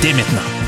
dès maintenant.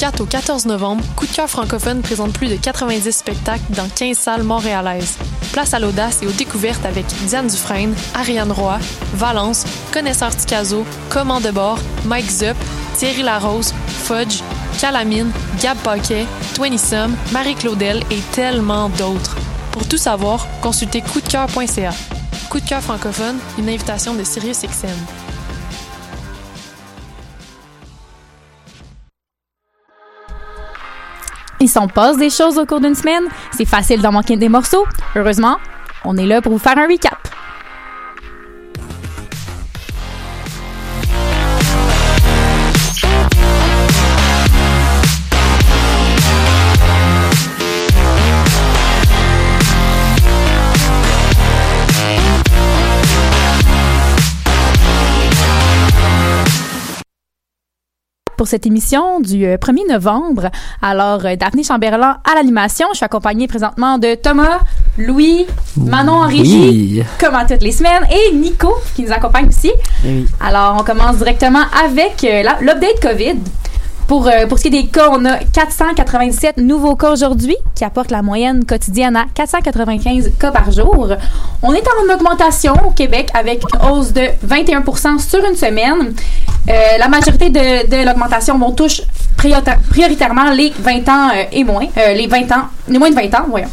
4 au 14 novembre, Coup de cœur francophone présente plus de 90 spectacles dans 15 salles montréalaises. Place à l'audace et aux découvertes avec Diane Dufresne, Ariane Roy, Valence, Connaisseur Ticazo, Command de bord, Mike Zup, Thierry Larose, Fudge, Calamine, Gab Paquet, Twenty Sum, Marie Claudel et tellement d'autres. Pour tout savoir, consultez coupdecoeur.ca. Coup de cœur francophone, une invitation de Sirius XM. Il s'en passe des choses au cours d'une semaine. C'est facile d'en manquer des morceaux. Heureusement, on est là pour vous faire un recap. Pour cette émission du euh, 1er novembre. Alors, euh, Daphné Chamberlain à l'animation. Je suis accompagnée présentement de Thomas, Louis, Manon en régie, Oui. comme à toutes les semaines, et Nico, qui nous accompagne aussi. Oui. Alors, on commence directement avec euh, l'update COVID. Pour, euh, pour ce qui est des cas, on a 487 nouveaux cas aujourd'hui, qui apportent la moyenne quotidienne à 495 cas par jour. On est en augmentation au Québec avec une hausse de 21% sur une semaine. Euh, la majorité de, de l'augmentation vont touche priorita- prioritairement les 20 ans euh, et moins. Les 20 ans, les moins de 20 ans, voyons.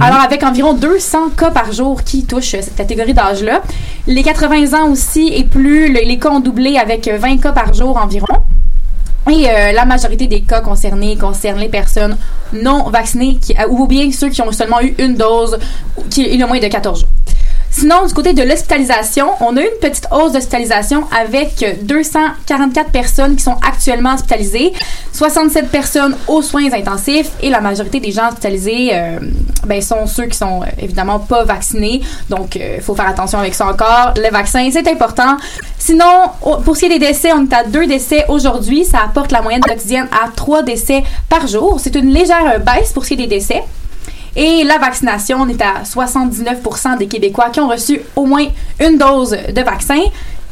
Alors, avec environ 200 cas par jour qui touchent cette catégorie d'âge-là. Les 80 ans aussi et plus, le- les cas ont doublé avec euh, 20 cas par jour environ. Et euh, la majorité des cas concernés concernent les personnes non vaccinées qui, ou bien ceux qui ont seulement eu une dose qui est le moins de 14 jours. Sinon, du côté de l'hospitalisation, on a eu une petite hausse d'hospitalisation avec euh, 244 personnes qui sont actuellement hospitalisées, 67 personnes aux soins intensifs et la majorité des gens hospitalisés euh, ben, sont ceux qui sont euh, évidemment pas vaccinés. Donc, il faut faire attention avec ça encore. Le vaccin, c'est important. Sinon, pour ce qui est des décès, on est à deux décès aujourd'hui. Ça apporte la moyenne quotidienne à trois décès par jour. C'est une légère euh, baisse pour ce qui est des décès. Et la vaccination, on est à 79% des Québécois qui ont reçu au moins une dose de vaccin.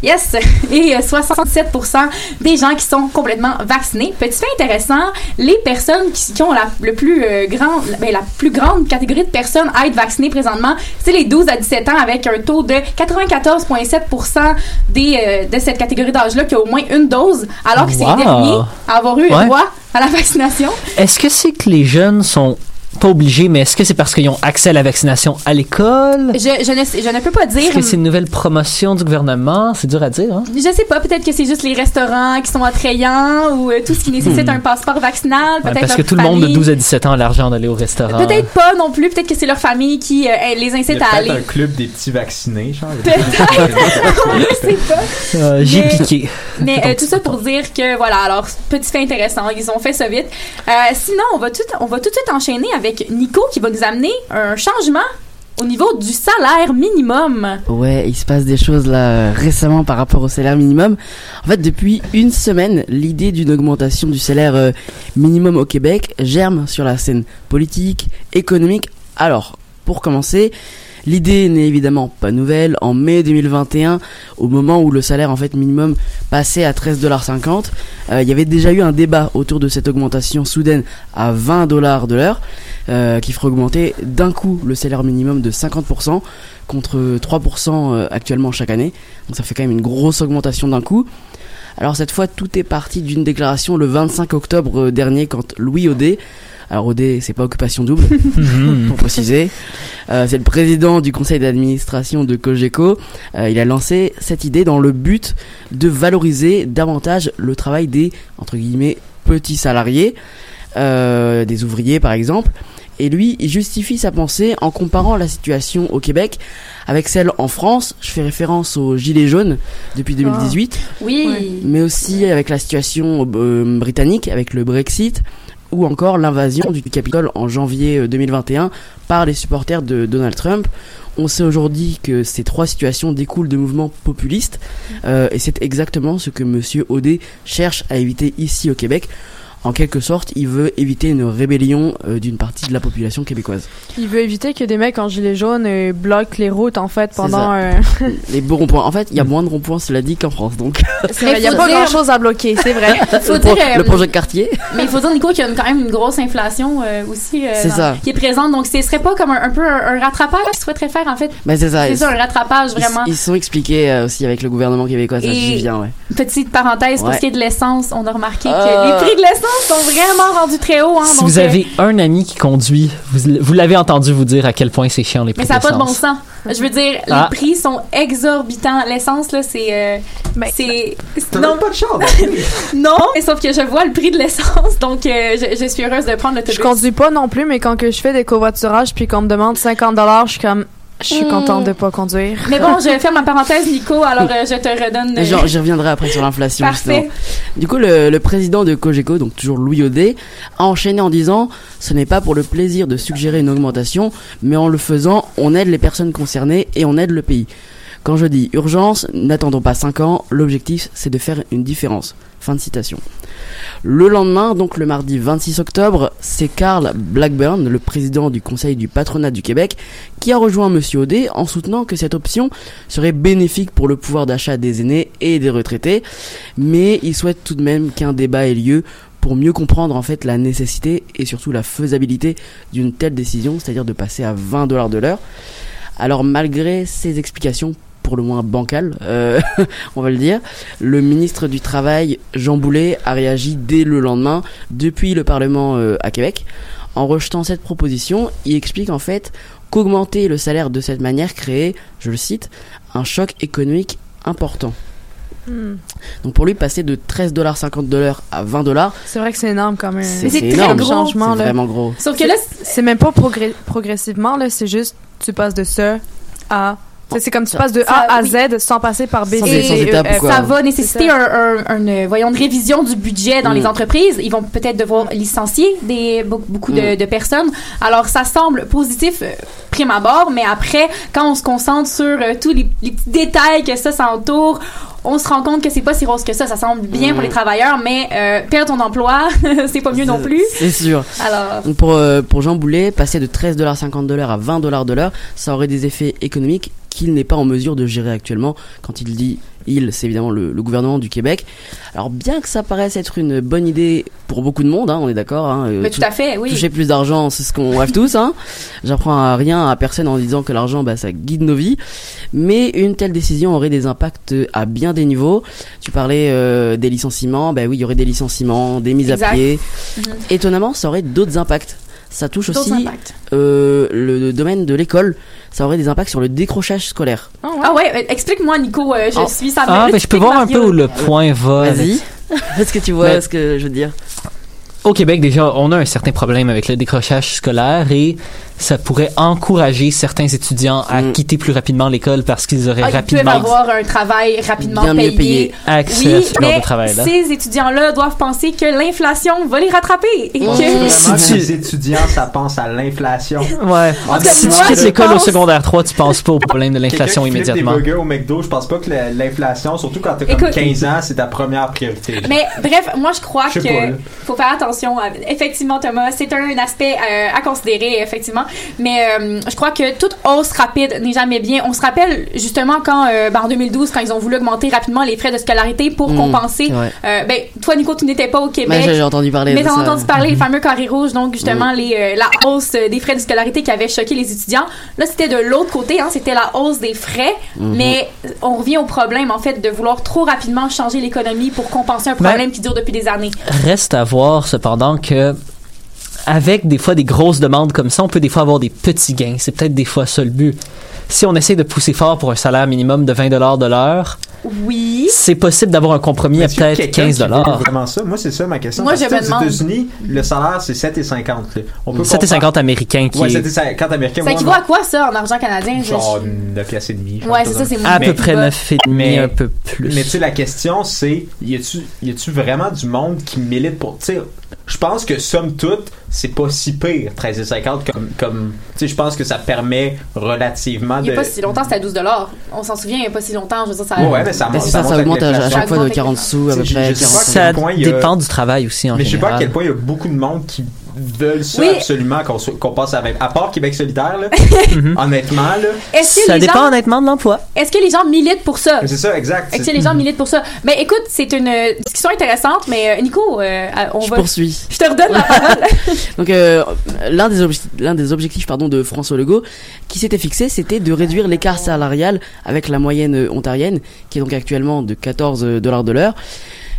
Yes! Et euh, 67% des gens qui sont complètement vaccinés. Petit fait intéressant, les personnes qui, qui ont la, le plus, euh, grand, ben, la plus grande catégorie de personnes à être vaccinées présentement, c'est les 12 à 17 ans avec un taux de 94,7 des, euh, de cette catégorie d'âge-là qui a au moins une dose, alors que c'est les derniers à avoir eu Ouais. droit à la vaccination. Est-ce que c'est que les jeunes sont pas obligés, mais est-ce que c'est parce qu'ils ont accès à la vaccination à l'école? Je, je, ne, sais- je ne peux pas dire. Est-ce que c'est une nouvelle promotion du gouvernement? C'est dur à dire, hein? Je sais pas, peut-être que c'est juste les restaurants qui sont attrayants ou euh, tout ce qui nécessite Hmm. un passeport vaccinal. Ouais, Peut-être parce que tout le monde de famille. 12 à 17 ans a l'argent d'aller au restaurant. Peut-être pas non plus, peut-être que c'est leur famille qui euh, les incite à peut-être aller. un club des petits vaccinés, genre. On ne sait pas. Euh, J'ai piqué. Mais euh, tout ça pour dire que voilà, alors petit fait intéressant, ils ont fait ça vite. Euh, sinon, on va tout on va tout de suite enchaîner avec Nico qui va nous amener un changement au niveau du salaire minimum. Ouais, il se passe des choses là récemment par rapport au salaire minimum. En fait, depuis une semaine, l'idée d'une augmentation du salaire euh, minimum au Québec germe sur la scène politique, économique. Alors, pour commencer, l'idée n'est évidemment pas nouvelle. En mai 2021, au moment où le salaire en fait minimum passait à 13,50$, euh, il y avait déjà eu un débat autour de cette augmentation soudaine à 20 dollars de l'heure, euh, qui ferait augmenter d'un coup le salaire minimum de 50% contre 3% euh, actuellement chaque année. Donc ça fait quand même une grosse augmentation d'un coup. Alors cette fois, tout est parti d'une déclaration le 25 octobre dernier quand Louis Audet, alors Audet, c'est pas occupation double, pour préciser, euh, c'est le président du conseil d'administration de Cogeco. Euh, il a lancé cette idée dans le but de valoriser davantage le travail des entre guillemets petits salariés, euh, des ouvriers par exemple. Et lui, il justifie sa pensée en comparant la situation au Québec avec celle en France. Je fais référence aux Gilets jaunes depuis 2018, Oui. mais aussi avec la situation euh, britannique, avec le Brexit, ou encore l'invasion du Capitole en janvier euh, 2021 par les supporters de Donald Trump. On sait aujourd'hui que ces trois situations découlent de mouvements populistes, euh, et c'est exactement ce que Monsieur Audet cherche à éviter ici au Québec. En quelque sorte, il veut éviter une rébellion euh, d'une partie de la population québécoise. Il veut éviter que des mecs en gilet jaune euh, bloquent les routes en fait pendant. euh, Les beaux ronds-points. En fait, il y a moins de ronds-points, cela dit, qu'en France. Donc, Il y a pas dire- grand chose à bloquer, c'est vrai. Faut le, dire, pro- euh, le projet de quartier. Mais il faut dire, Nico, qu'il y a une- quand même une grosse inflation euh, aussi euh, C'est dans- ça. qui est présente. Donc, ce serait pas comme un, un peu un, un rattrapage qu'il souhaiterait faire, en fait. Mais c'est ça. C'est ils- ça, un rattrapage, ils- vraiment. Ils, sont expliqués euh, aussi avec le gouvernement québécois. Ça, Et- j'y viens, ouais. Petite parenthèse, pour ce qui est de l'essence, on a remarqué Euh. que les prix de l'essence sont vraiment rendus très hauts. Hein, Si donc, vous euh, avez un ami qui conduit, vous, vous l'avez entendu vous dire à quel point c'est chiant les prix Mais ça n'a pas de bon sens. Je veux dire, Ah. les prix sont exorbitants. L'essence, là, c'est. euh, Ben, c'est. Non, pas de char. non. Mais sauf que je vois le prix de l'essence, donc euh, je, je suis heureuse de prendre l'autobus. Je conduis pas non plus, mais quand que je fais des covoiturages puis qu'on me demande 50 je suis comme, je suis contente de pas conduire. Mais bon, je vais faire ma parenthèse, Nico, alors euh, je te redonne. euh, Genre, j'y reviendrai après sur l'inflation. Parfait. Du coup, le, le président de Cogeco, donc toujours Louis Audet, a enchaîné en disant Ce n'est pas pour le plaisir de suggérer une augmentation, mais en le faisant, on aide les personnes concernées et on aide le pays. Quand je dis urgence, n'attendons pas 5 ans, l'objectif c'est de faire une différence. Fin de citation. Le lendemain, donc le mardi 26 octobre, c'est Carl Blackburn, le président du conseil du patronat du Québec, qui a rejoint Monsieur Audet en soutenant que cette option serait bénéfique pour le pouvoir d'achat des aînés et des retraités, mais il souhaite tout de même qu'un débat ait lieu pour mieux comprendre en fait la nécessité et surtout la faisabilité d'une telle décision, c'est-à-dire de passer à 20 dollars de l'heure. Alors malgré ces explications pour le moins bancales, euh, on va le dire, le ministre du Travail, Jean Boulet, a réagi dès le lendemain depuis le Parlement euh, à Québec. En rejetant cette proposition, il explique en fait qu'augmenter le salaire de cette manière créait, je le cite, un choc économique important. Hmm. Donc pour lui, passer de 13,50$ de l'heure à 20 dollars, C'est vrai que c'est énorme comme un, c'est énorme. gros. changement. C'est vraiment gros. Sauf que là, C'est même pas progr- progressivement, là, c'est juste tu passes de ça à. C'est comme tu Ça- passes de ça- A à oui. Z sans passer par B, Sans- C, sans E, étape ou F. quoi. ça va nécessiter un, un- un, euh, voyons, une révision du budget dans Mm. les entreprises. Ils vont peut-être devoir licencier des, beaucoup, de, Mm. de personnes. Alors, ça semble positif euh, prime abord, mais après, quand on se concentre sur euh, tous les, les petits détails que ça s'entoure, on se rend compte que c'est pas si rose que ça. Ça semble bien Mm. pour les travailleurs, mais euh, perdre ton emploi, c'est pas mieux non plus. C'est sûr. Alors, pour, euh, pour Jean Boulet, passer de 13,50$ de l'heure à 20$ de l'heure, ça aurait des effets économiques qu'il n'est pas en mesure de gérer actuellement. Quand il dit il, c'est évidemment le, le gouvernement du Québec. Alors bien que ça paraisse être une bonne idée pour beaucoup de monde, hein, on est d'accord. Hein, euh, mais tout à fait, oui. Toucher plus d'argent, c'est ce qu'on rêve tous. Hein. J'apprends à rien à personne en disant que l'argent, bah, ça guide nos vies. Mais une telle décision aurait des impacts à bien des niveaux. Tu parlais euh, des licenciements, bah oui, il y aurait des licenciements, des mises Exact. à pied. Mhm. Étonnamment, ça aurait d'autres impacts. Ça touche aussi euh, le domaine de l'école. Ça aurait des impacts sur le décrochage scolaire. Ah ouais, euh, explique-moi, Nico. euh, je Oh. suis ça. Ah, ben, je peux voir un peu où le point va. Vas-y. Est-ce que tu vois Mais- ce que je veux dire? Au Québec, déjà, on a un certain problème avec le décrochage scolaire et ça pourrait encourager certains étudiants à Mm. quitter plus rapidement l'école parce qu'ils auraient Ah, ils peuvent rapidement avoir un travail rapidement Bien mieux payé. payé. accès à Oui, ce genre mais de travail-là. ces étudiants-là doivent penser que l'inflation va les rattraper et que Mmh. Si tu- les étudiants, ça pense à l'inflation. Ouais. En tout cas, Si tu quittes l'école au secondaire 3, tu penses pas au problème de l'inflation immédiatement. des burgers au McDo, je pense pas que la- l'inflation, surtout quand t'as comme Écoute- 15 ans, c'est ta première priorité. Mais bref, moi je crois Je que pas, faut faire attention. à- Effectivement, Thomas, c'est un aspect euh, à considérer, effectivement. Mais euh, je crois que toute hausse rapide n'est jamais bien. On se rappelle justement quand, euh, ben, en 2012, quand ils ont voulu augmenter rapidement les frais de scolarité pour Mmh, compenser. ouais. euh, ben, toi, Nico, tu n'étais pas au Mais Québec. j'ai j'ai entendu parler Mais de t'as ça. entendu parler les fameux carrés rouges, donc justement les, euh, la hausse des frais de scolarité qui avait choqué les étudiants. Là, c'était de l'autre côté, hein, c'était la hausse des frais, Mhm. mais on revient au problème en fait de vouloir trop rapidement changer l'économie pour compenser un problème qui dure depuis des années. Reste à voir cependant que avec des fois des grosses demandes comme ça, on peut des fois avoir des petits gains. C'est peut-être des fois ça le but. Si on essaie de pousser fort pour un salaire minimum de 20 dollars de l'heure, Oui. c'est possible d'avoir un compromis à peut-être quelqu'un 15 qui veut dollars. vraiment ça? Moi, c'est ça ma question. Moi, Parce je que me aux demande. États-Unis, le salaire, c'est 7,50. là. On peut 7,50 américains qui Ouais, est 7,50 américains. Ça équivaut à quoi ça en argent canadien? Je- Genre 9 piastres et demi. je Ouais, c'est ça, c'est à peu près bas. 9,5, Mais- un peu plus. Mais tu sais, la question, c'est y a-tu y a-tu vraiment du monde qui milite pour. Tu sais, je pense que somme toute, c'est pas si pire, 13,50 comme. comme tu sais, je pense que ça permet relativement Il n'y de. a pas si longtemps, c'était à 12 On s'en souvient, il n'y a pas si longtemps. Je veux dire, ça. Ouais, mais ça Mais monte. ça, augmente à, chaque fois de augmente 40 sous, à peu Je- je près sais pas 45. quel ça dépend du travail aussi en Mais je sais pas à quel point il y a beaucoup de monde qui veulent ça Oui. absolument qu'on qu'on passe à 20. À part Québec solidaire, là, Mhm. honnêtement, là. Est-ce que, Ça les dépend gens, honnêtement de l'emploi. est-ce que les gens militent pour ça? C'est ça, exact. Est-ce que les gens militent pour ça? Mais écoute, c'est une euh, discussion intéressante, mais euh, Nico, euh, on Je va. poursuis. Je te redonne la parole. Donc euh, l'un des l'un des objectifs pardon de François Legault qui s'était fixé, c'était de réduire l'écart salarial avec la moyenne euh, ontarienne, qui est donc actuellement de 14 dollars de l'heure.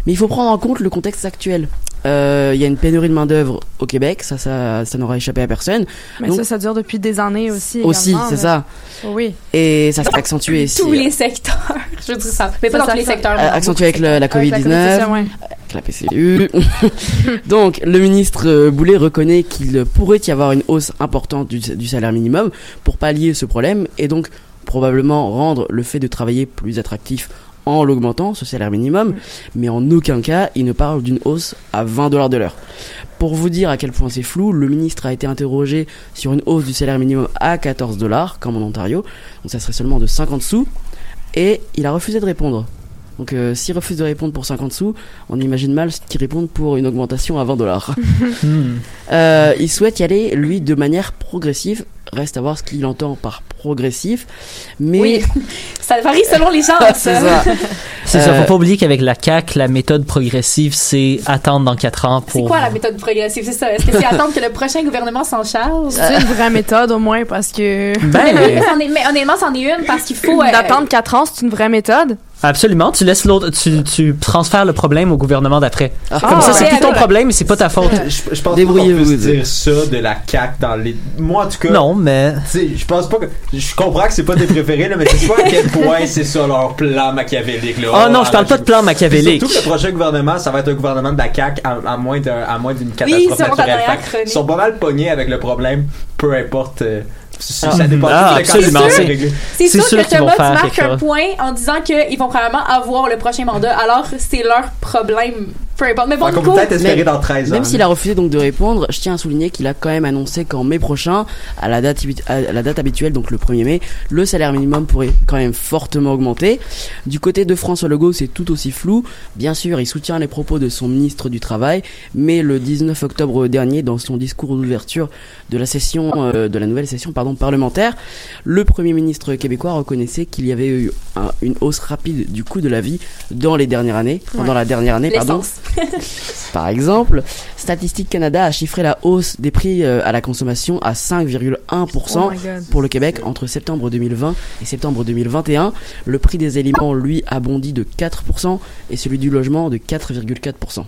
Mais il faut prendre en compte le contexte actuel. Euh, Il y a une pénurie de main d'œuvre au Québec, ça, ça, ça n'aura échappé à personne. Mais Donc- ça, ça dure depuis des années aussi. Aussi, c'est ça. Oui. Et ça s'est accentué. si- tous les secteurs. Je veux dire ça. Mais pas Ça, dans tous les secteurs. euh, accentué avec le- la secteurs. Avec Covid-19. c'est ça, ouais. avec la PCU. Donc, le ministre euh, Boulet reconnaît qu'il pourrait y avoir une hausse importante du, du salaire minimum pour pallier ce problème et donc probablement rendre le fait de travailler plus attractif en l'augmentant, ce salaire minimum, mais en aucun cas il ne parle d'une hausse à 20 dollars de l'heure. Pour vous dire à quel point c'est flou, le ministre a été interrogé sur une hausse du salaire minimum à 14 dollars, comme en Ontario, donc ça serait seulement de 50 sous, et il a refusé de répondre. Donc euh, s'il refuse de répondre pour 50 sous, on imagine mal qu'il répond pour une augmentation à 20 dollars. Hmm. Euh, il souhaite y aller, lui, de manière progressive. Reste à voir ce qu'il entend par progressif. Mais Oui. Ça varie selon les gens, c'est ça. C'est ça, Euh, faut pas oublier qu'avec la CAQ, la méthode progressive, c'est attendre dans 4 ans C'est pour... quoi la méthode progressive? C'est ça. Est-ce que c'est attendre que le prochain gouvernement s'en charge? C'est une vraie méthode au moins parce que. Ben, mais, honnêtement, c'en est une parce qu'il faut. euh, D'attendre 4 ans, c'est une vraie méthode. Absolument, tu laisses l'autre, tu, tu transfères le problème au gouvernement d'après. Ah, Comme ça, ouais. c'est plus ton Ouais. problème, mais c'est pas ta faute. Je, je pense Débrouillez-vous, pas qu'on puisse vous. dire ça de la CAQ dans les. Moi, en tout cas. Non, mais... Tu sais, je pense pas que. Je comprends que c'est pas tes préférés, là, mais c'est pas à quel point c'est ça leur plan machiavélique, là. Oh non, je parle pas de plan machiavélique. Surtout que le prochain gouvernement, ça va être un gouvernement de la CAQ à, à moins d'un- à moins d'une Oui, catastrophe selon ta naturelle. Ils sont pas mal pognés avec le problème, peu importe. euh, si Ah. ça dépend Ah, absolument, c'est sûr, sûr que Thomas, tu marques un chose. point en disant qu'ils vont probablement avoir le prochain mandat, alors c'est leur problème. Peu importe. Mais bon, Fait qu'on peut Nico, peut-être espérer mais- dans 13 ans. Même s'il a refusé donc de répondre, je tiens à souligner qu'il a quand même annoncé qu'en mai prochain, à la date habitu- à la date habituelle, donc le 1er mai, le salaire minimum pourrait quand même fortement augmenter. Du côté de François Legault, c'est tout aussi flou. Bien sûr, il soutient les propos de son ministre du Travail, mais le 19 octobre dernier, dans son discours d'ouverture de la session, euh, de la nouvelle session pardon parlementaire, le Premier ministre québécois reconnaissait qu'il y avait eu un- une hausse rapide du coût de la vie dans les dernières années, Ouais. dans la dernière année, pardon. Par exemple, Statistique Canada a chiffré la hausse des prix euh, à la consommation à 5,1% Oh my God. pour le Québec entre septembre 2020 et septembre 2021. Le prix des aliments, lui, a bondi de 4% et celui du logement de 4,4%.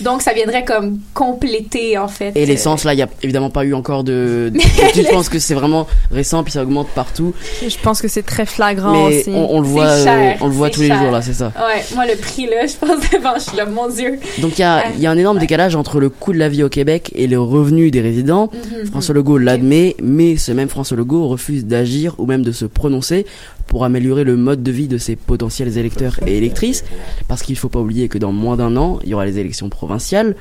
Donc, ça viendrait comme compléter, en fait. Et euh, l'essence, là, il n'y a évidemment pas eu encore de. je pense que c'est vraiment récent, puis ça augmente partout. Je pense que c'est très flagrant Mais aussi. on, on le voit, euh, cher, on le voit tous les jours, là, c'est ça. Ouais, moi, le prix, là, je pense devant, je suis là, mon Dieu. Donc il y a, il y a un énorme décalage entre le coût de la vie au Québec et le revenu des résidents. Mhm. François Legault l'admet, mais ce même François Legault refuse d'agir ou même de se prononcer pour améliorer le mode de vie de ses potentiels électeurs et électrices, parce qu'il faut pas oublier que dans moins d'un an, il y aura les élections provinciales.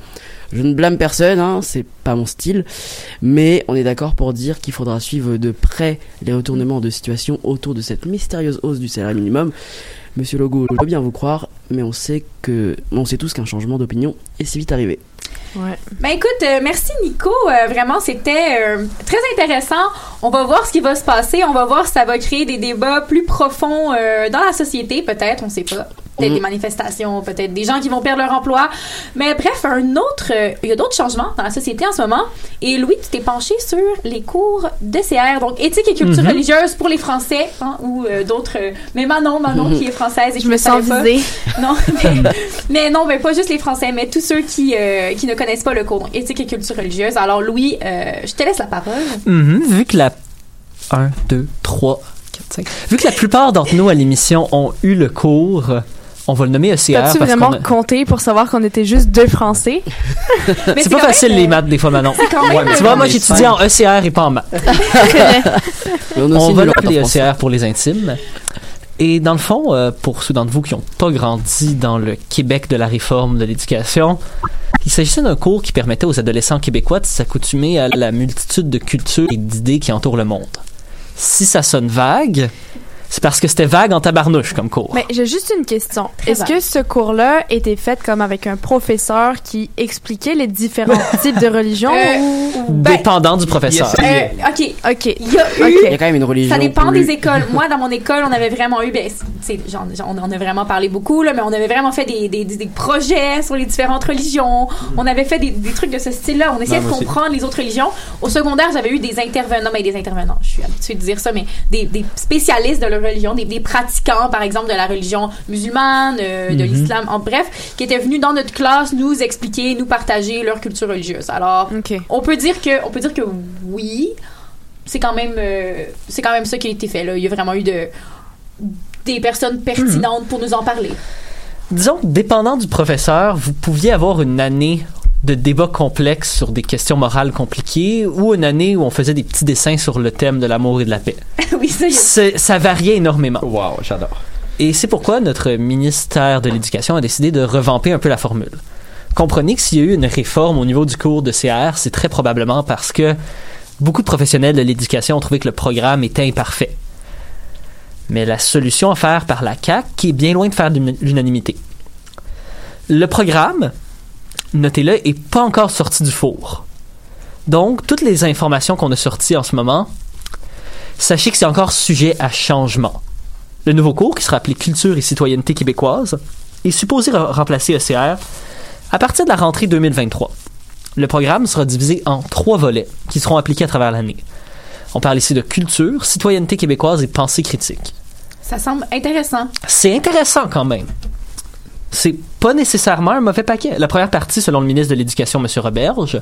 Je ne blâme personne, hein, c'est pas mon style, mais on est d'accord pour dire qu'il faudra suivre de près les retournements de situation autour de cette mystérieuse hausse du salaire minimum. Monsieur Legault, je veux bien vous croire, mais on sait que, on sait tous qu'un changement d'opinion est si vite arrivé. Ouais. Ben écoute, euh, merci Nico. Euh, vraiment, c'était euh, très intéressant. On va voir ce qui va se passer. On va voir si ça va créer des débats plus profonds euh, dans la société, peut-être. On sait pas. Peut-être Mm. des manifestations, peut-être des gens qui vont perdre leur emploi. Mais bref, un autre, euh, il y a d'autres changements dans la société en ce moment. Et Louis, tu t'es penché sur les cours d'ECR, donc éthique et culture Mhm. religieuse pour les Français, hein, ou euh, d'autres. euh, mais Manon, Manon qui est française et qui Je me sens visée. Non, mais, mais non, mais pas juste les Français, mais tous ceux qui, euh, qui ne connaissent pas le cours donc éthique et culture religieuse. Alors Louis, euh, je te laisse la parole. Mhm, vu que la 1, 2, 3, 4, 5. Vu que la plupart d'entre nous à l'émission ont eu le cours, on va le nommer ECR. T'as-tu parce vraiment qu'on a- compté pour savoir qu'on était juste deux Français? Mais C'est pas facile même, les maths des fois, Manon. C'est quand même. Ouais, mais Tu vois, moi j'étudie en ECR et pas en maths. On, a On va l'appeler. ECR pour les intimes. Et dans le fond, euh, pour ceux d'entre vous qui n'ont pas grandi dans le Québec de la réforme de l'éducation, il s'agissait d'un cours qui permettait aux adolescents québécois de s'accoutumer à la multitude de cultures et d'idées qui entourent le monde. Si ça sonne vague, c'est parce que c'était vague en tabarnouche comme cours. Mais j'ai juste une question. Est-ce que ce cours-là était fait comme avec un professeur qui expliquait les différents types de religions Euh, ou... ben, Dépendant du professeur. Yes. euh, ok. OK. Il y a eu. Il y a quand même une religion. Ça dépend plus- des écoles. Moi, dans mon école, on avait vraiment eu, ben, c'est, on en a vraiment parlé beaucoup, là, mais on avait vraiment fait des, des, des projets sur les différentes religions. On avait fait des, des trucs de ce style-là. On essayait de aussi. comprendre les autres religions. Au secondaire, j'avais eu des intervenants, mais des intervenants, je suis habituée de dire ça, mais des, des spécialistes de leur religion, des, des pratiquants, par exemple, de la religion musulmane, euh, de Mhm. l'islam, en bref, qui étaient venus dans notre classe nous expliquer, nous partager leur culture religieuse. Alors, on peut dire que on peut dire que oui c'est quand même euh, c'est quand même ça qui a été fait là il y a vraiment eu de des personnes pertinentes pour nous en parler Disons, que dépendant du professeur, vous pouviez avoir une année de débat complexe sur des questions morales compliquées ou une année où on faisait des petits dessins sur le thème de l'amour et de la paix. oui ça y variait énormément. Wow, j'adore. Et c'est pourquoi notre ministère de l'Éducation a décidé de revamper un peu la formule. Comprenez que s'il y a eu une réforme au niveau du cours de CR, c'est très probablement parce que beaucoup de professionnels de l'éducation ont trouvé que le programme était imparfait. Mais la solution à faire par la CAQ qui est bien loin de faire l'unanimité. Le programme, notez-le, est pas encore sorti du four. Donc, toutes les informations qu'on a sorties en ce moment, sachez que c'est encore sujet à changement. Le nouveau cours, qui sera appelé Culture et citoyenneté québécoise, est supposé re- remplacer ECR à partir de la rentrée 2023. Le programme sera divisé en trois volets qui seront appliqués à travers l'année. On parle ici de culture, citoyenneté québécoise et pensée critique. ça semble intéressant C'est intéressant quand même. C'est pas nécessairement un mauvais paquet. La première partie, selon le ministre de l'Éducation, M. Roberge,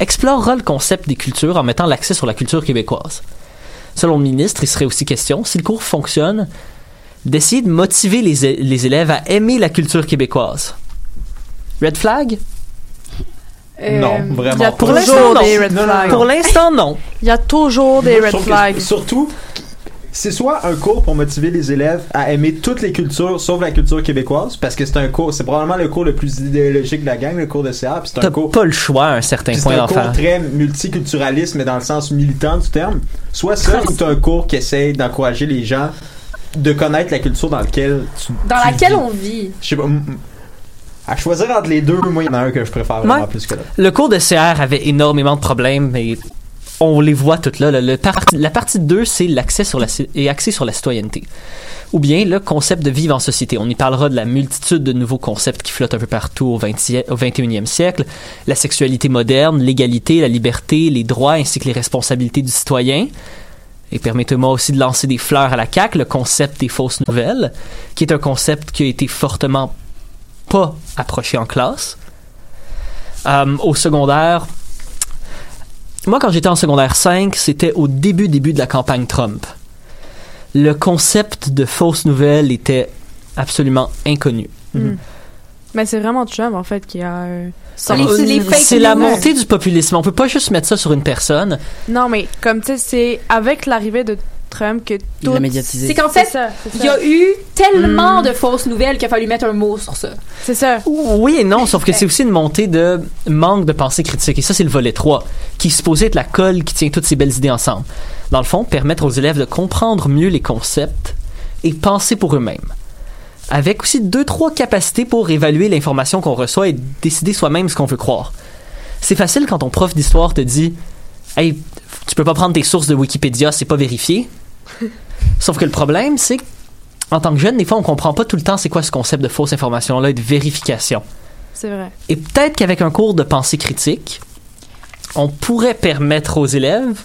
explorera le concept des cultures en mettant l'accès sur la culture québécoise. Selon le ministre, il serait aussi question, si le cours fonctionne, d'essayer de motiver les, élèves à aimer la culture québécoise. Red flag? Euh, non, Il y vraiment a pas. Pour l'instant, toujours non. des red flags. Pour l'instant, non. Il y a toujours des red flags. Surtout, c'est soit un cours pour motiver les élèves à aimer toutes les cultures sauf la culture québécoise, parce que c'est un cours, c'est probablement le cours le plus idéologique de la gang, le cours de CA, puis c'est T'as un cours. pas le choix à un certain point c'est un d'en cours faire. très multiculturaliste, mais dans le sens militant du terme. Soit ça, ou t'as un cours qui essaye d'encourager les gens de connaître la culture dans laquelle tu. dans tu laquelle vis. on vit Je sais pas. À choisir entre les deux, moi, il y en a un que je préfère vraiment Ouais. plus que l'autre. Le cours de CR avait énormément de problèmes, mais on les voit toutes là. la partie 2, c'est l'accès sur la, est axée sur la citoyenneté. Ou bien le concept de vivre en société. On y parlera de la multitude de nouveaux concepts qui flottent un peu partout au, 20e au 21e siècle. La sexualité moderne, l'égalité, la liberté, les droits ainsi que les responsabilités du citoyen. Et permettez-moi aussi de lancer des fleurs à la CAQ, le concept des fausses nouvelles, qui est un concept qui a été fortement pas approché en classe. Euh, au secondaire, moi, quand j'étais en secondaire 5, c'était au début, début de la campagne Trump. Le concept de fausses nouvelles était absolument inconnu. Hmm. Mais c'est vraiment Trump, en fait, qui a euh, C'est la montée du populisme. On peut pas juste mettre ça sur une personne. Non, mais comme tu sais, c'est avec l'arrivée de Trump que Il tout. C'est qu'en fait, il y a eu tellement Mm. de fausses nouvelles qu'il a fallu mettre un mot sur ça. C'est ça. Oui et non, sauf que c'est aussi une montée de manque de pensée critique. Et ça, c'est le volet 3, qui est supposé être la colle qui tient toutes ces belles idées ensemble. Dans le fond, permettre aux élèves de comprendre mieux les concepts et penser pour eux-mêmes. Avec aussi deux, trois capacités pour évaluer l'information qu'on reçoit et décider soi-même ce qu'on veut croire. C'est facile quand ton prof d'histoire te dit Hey, tu peux pas prendre tes sources de Wikipédia, c'est pas vérifié. Sauf que le problème, c'est qu'en tant que jeune, des fois, on comprend pas tout le temps c'est quoi ce concept de fausse information-là et de vérification. C'est vrai. Et peut-être qu'avec un cours de pensée critique, on pourrait permettre aux élèves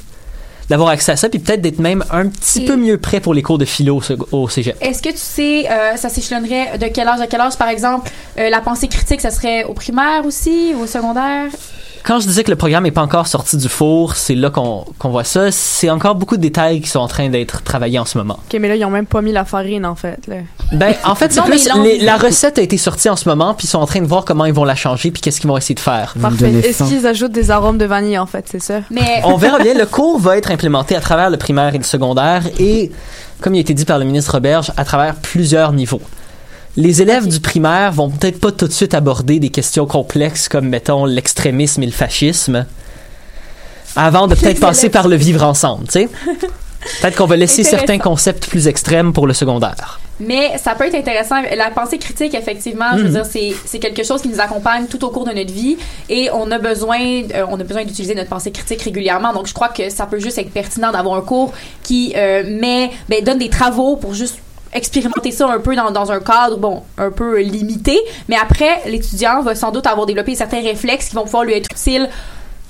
d'avoir accès à ça, puis peut-être d'être même un petit Et- peu mieux prêt pour les cours de philo au cégep. Est-ce que tu sais, euh, ça s'échelonnerait de quel âge à quel âge, par exemple, euh, la pensée critique, ça serait au primaire aussi, ou au secondaire? Quand je disais que le programme n'est pas encore sorti du four, c'est là qu'on voit ça. C'est encore beaucoup de détails qui sont en train d'être travaillés en ce moment. Ok, mais là, ils ont même pas mis la farine, en fait. Là. Ben, en fait, c'est plus les- la recette a été sortie en ce moment, puis ils sont en train de voir comment ils vont la changer, puis qu'est-ce qu'ils vont essayer de faire. Parfait. Est-ce qu'ils ajoutent des arômes de vanille, en fait, c'est ça? Mais On verra bien. Le cours va être implémenté à travers le primaire et le secondaire et, comme il a été dit par le ministre Roberge, à travers plusieurs niveaux. Les élèves du primaire vont peut-être pas tout de suite aborder des questions complexes comme, mettons, l'extrémisme et le fascisme, avant de peut-être passer par le vivre ensemble, tu sais. Peut-être qu'on va laisser certains concepts plus extrêmes pour le secondaire. Mais ça peut être intéressant. La pensée critique, effectivement, je veux Mhm. dire, c'est, c'est quelque chose qui nous accompagne tout au cours de notre vie et on a besoin, euh, on a besoin d'utiliser notre pensée critique régulièrement. Donc, je crois que ça peut juste être pertinent d'avoir un cours qui euh, met, ben, donne des travaux pour juste expérimenter ça un peu dans, dans un cadre, bon, un peu limité. Mais après, l'étudiant va sans doute avoir développé certains réflexes qui vont pouvoir lui être utiles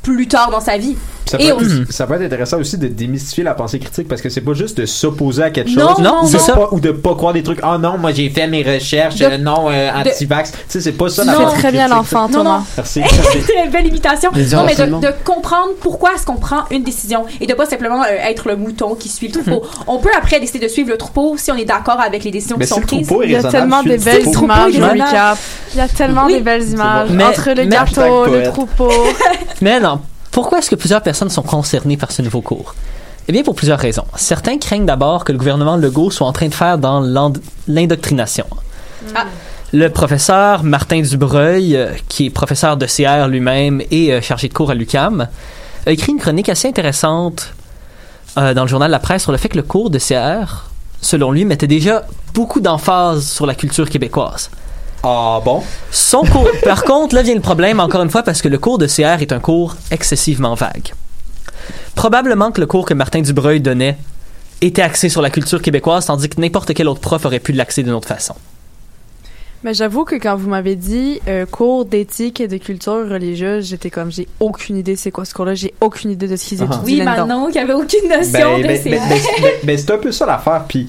plus tard dans sa vie. Ça peut, aussi- être, ça peut être intéressant aussi de démystifier la pensée critique parce que c'est pas juste de s'opposer à quelque chose Non, non, ou, c'est de ça. Pas, ou de pas croire des trucs ah non moi j'ai fait mes recherches De- euh, non euh, anti-vax tu sais c'est pas ça la pensée très bien l'enfant, Non, Thomas. non. merci. C'est une belle imitation. Non, mais de, de comprendre pourquoi est-ce qu'on prend une décision et de pas simplement euh, être le mouton qui suit le troupeau. Mhm. On peut après décider de suivre le troupeau si on est d'accord avec les décisions mais qui si sont le prises. troupeau est Il y a tellement des le belles images de. Il y a tellement des belles images. Entre le gâteau, le troupeau. Mais non, pourquoi est-ce que plusieurs personnes sont concernées par ce nouveau cours? Eh bien, pour plusieurs raisons. Certains craignent d'abord que le gouvernement Legault soit en train de faire dans l'indoctrination. Ah. Le professeur Martin Dubreuil, euh, qui est professeur de CR lui-même et euh, chargé de cours à l'UCAM, a écrit une chronique assez intéressante euh, dans le journal La Presse sur le fait que le cours de CR, selon lui, mettait déjà beaucoup d'emphase sur la culture québécoise. Ah bon? Son cours, par contre, là vient le problème, encore une fois, parce que le cours de CR est un cours excessivement vague. Probablement que le cours que Martin Dubreuil donnait était axé sur la culture québécoise, tandis que n'importe quel autre prof aurait pu l'axer d'une autre façon. Mais j'avoue que quand vous m'avez dit euh, cours d'éthique et de culture religieuse, j'étais comme j'ai aucune idée c'est quoi ce cours-là, j'ai aucune idée de ce qu'ils Ah. étudient Oui. Manon, qui avait aucune notion ben, de ben, ces... ben, ben, ben, ben, c'est un peu ça l'affaire puis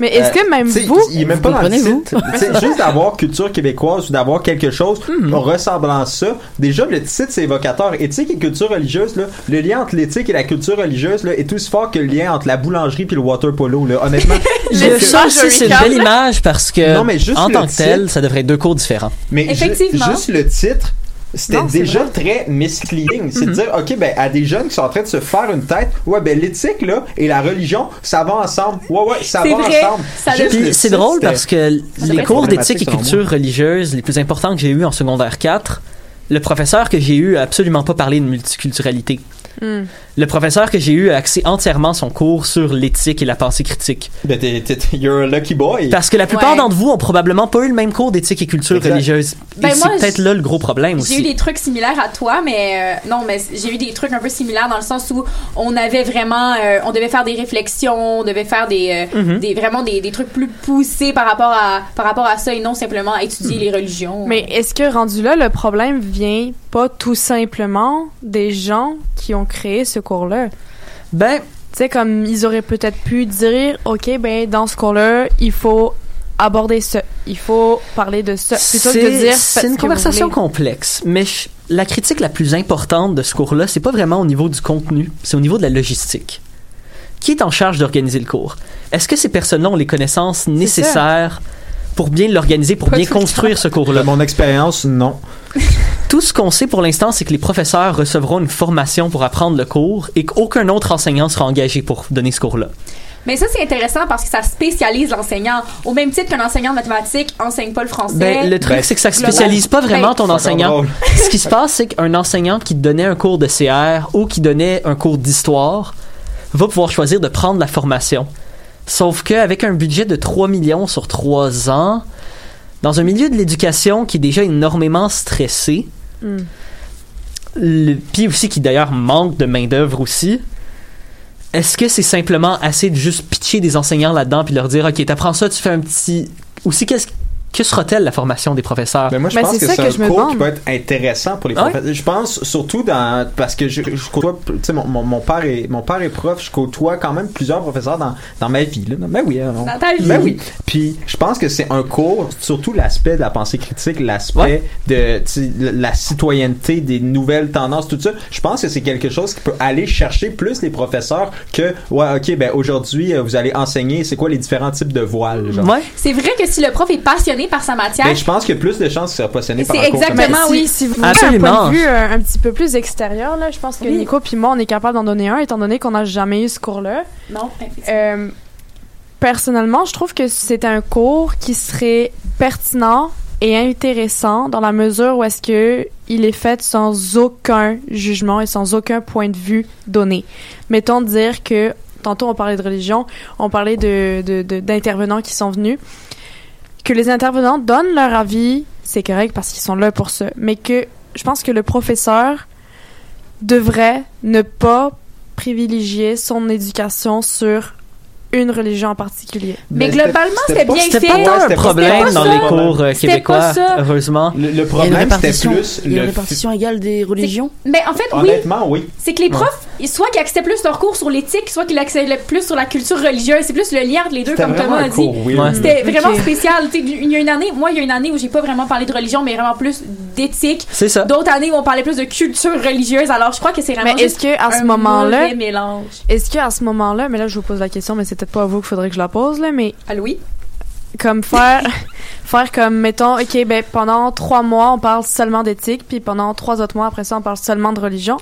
Mais est-ce que même sais, vous, il est même vous pas dans le titre. Juste d'avoir culture québécoise ou d'avoir quelque chose ressemblant à ça. Déjà, le titre, c'est évocateur. Éthique et culture religieuse, là, le lien entre l'éthique et la culture religieuse là, est aussi fort que le lien entre la boulangerie puis le water polo. Là. Honnêtement, Le Je- de aussi, c'est une belle image parce que, Non, mais juste en le tant que tel, titre- ça devrait être deux cours différents. mais ju- Effectivement. juste le titre. C'était déjà vrai. très misleading. C'est de dire, OK, ben, à des jeunes qui sont en train de se faire une tête, ouais, ben, l'éthique, là, et la religion, ça va ensemble. Ouais, ouais, ça va vrai. ensemble. C'est drôle parce que les cours d'éthique et culture religieuse les plus importants que j'ai eus en secondaire 4, le professeur que j'ai eu a absolument pas parlé de multiculturalité. Hmm. Le professeur que j'ai eu a axé entièrement son cours sur l'éthique et la pensée critique. Ben, t'es, t'es- you're a lucky boy. Parce que la plupart Ouais. d'entre vous ont probablement pas eu le même cours d'éthique et culture Exact. religieuse. Ben, et moi, c'est peut-être là le gros problème J'ai eu aussi. des trucs similaires à toi, mais euh, non, mais j'ai eu des trucs un peu similaires dans le sens où on avait vraiment, euh, on devait faire des réflexions, on devait faire des, euh, Mhm. des vraiment des, des trucs plus poussés par rapport à par rapport à ça et non simplement étudier les religions. Mais est-ce que rendu là, le problème vient pas tout simplement des gens qui ont créé ce cours-là? Ben, Tu sais, comme ils auraient peut-être pu dire, OK, ben, dans ce cours-là, il faut aborder ça. Il faut parler de ça plutôt que de C'est dire. c'est faites une conversation complexe, mais je- la critique la plus importante de ce cours-là, c'est pas vraiment au niveau du contenu, c'est au niveau de la logistique. Qui est en charge d'organiser le cours? Est-ce que ces personnes-là ont les connaissances nécessaires pour bien l'organiser, pour Pas bien construire ce cours-là? De mon expérience, non. Tout ce qu'on sait pour l'instant, c'est que les professeurs recevront une formation pour apprendre le cours et qu'aucun autre enseignant sera engagé pour donner ce cours-là. Mais ça, c'est intéressant parce que ça spécialise l'enseignant. Au même titre qu'un enseignant de mathématiques enseigne pas le français. Ben, le truc, Ben, c'est que ça spécialise pas vraiment Ben, ton enseignant. Ce qui se passe, c'est qu'un enseignant qui donnait un cours de CR ou qui donnait un cours d'histoire va pouvoir choisir de prendre la formation. Sauf qu'avec un budget de 3 millions sur 3 ans, dans un milieu de l'éducation qui est déjà énormément stressé, le, puis aussi qui d'ailleurs manque de main-d'œuvre aussi, est-ce que c'est simplement assez de juste pitcher des enseignants là-dedans puis leur dire, OK, t'apprends ça, tu fais un petit. Aussi, qu'est-ce que sera-t-elle la formation des professeurs? Ben moi, je Ben, pense que c'est un cours demande. qui peut être intéressant pour les Ah ouais? professeurs. Je pense surtout dans parce que je, je côtoie, tu sais, mon, mon, mon père est mon père est prof. Je côtoie quand même plusieurs professeurs dans, dans ma vie. Là. Ben oui, hein, non. Dans ta vie. Ben oui. Puis je pense que c'est un cours, surtout l'aspect de la pensée critique, l'aspect Ouais. de la citoyenneté, des nouvelles tendances, tout ça. Je pense que c'est quelque chose qui peut aller chercher plus les professeurs que ouais, ok, ben aujourd'hui euh, vous allez enseigner c'est quoi les différents types de voiles. Genre. Ouais. C'est vrai que si le prof est passionné par sa matière, Ben, je pense qu'il y a plus de chances qu'il soit passionné par un exactement, oui. si vous voulez un Absolument. point de vue euh, un petit peu plus extérieur, là, je pense que Oui. Nico puis moi, on est capable d'en donner un, étant donné qu'on n'a jamais eu ce cours-là. non, effectivement. Euh, personnellement, je trouve que c'est un cours qui serait pertinent et intéressant dans la mesure où est-ce que il est fait sans aucun jugement et sans aucun point de vue donné. Mettons de dire que tantôt on parlait de religion, on parlait de de- de- d'intervenants qui sont venus, que les intervenants donnent leur avis, c'est correct parce qu'ils sont là pour ça, mais que je pense que le professeur devrait ne pas privilégier son éducation sur une religion en particulier. Mais globalement, c'était pas- bien C'était fait. pas Ouais, tant un c'était pas- problème c'était pas dans ça. les cours euh, québécois, pas ça. heureusement. Le, problème c'était plus il y a une le répartition égale des religions. Mais en fait, oui, Honnêtement, oui. c'est que les profs, soit qu'ils acceptent plus leur cours sur l'éthique, soit qu'ils acceptent plus sur la culture religieuse. C'est plus le lien entre les deux, comme Thomas a dit. C'était vraiment spécial. Tu sais, Il y a une année, moi, il y a une année où j'ai pas vraiment parlé de religion, mais vraiment plus d'éthique. C'est ça. D'autres années où on parlait plus de culture religieuse. Alors, je crois que c'est vraiment Mais est-ce juste que à ce un moment-là, mauvais mélange. est-ce que à ce moment-là, mais là je vous pose la question, mais c'est peut-être pas à vous qu'il faudrait que je la pose là, mais Ah oui? comme faire faire comme mettons ok ben pendant trois mois on parle seulement d'éthique puis pendant trois autres mois après ça on parle seulement de religion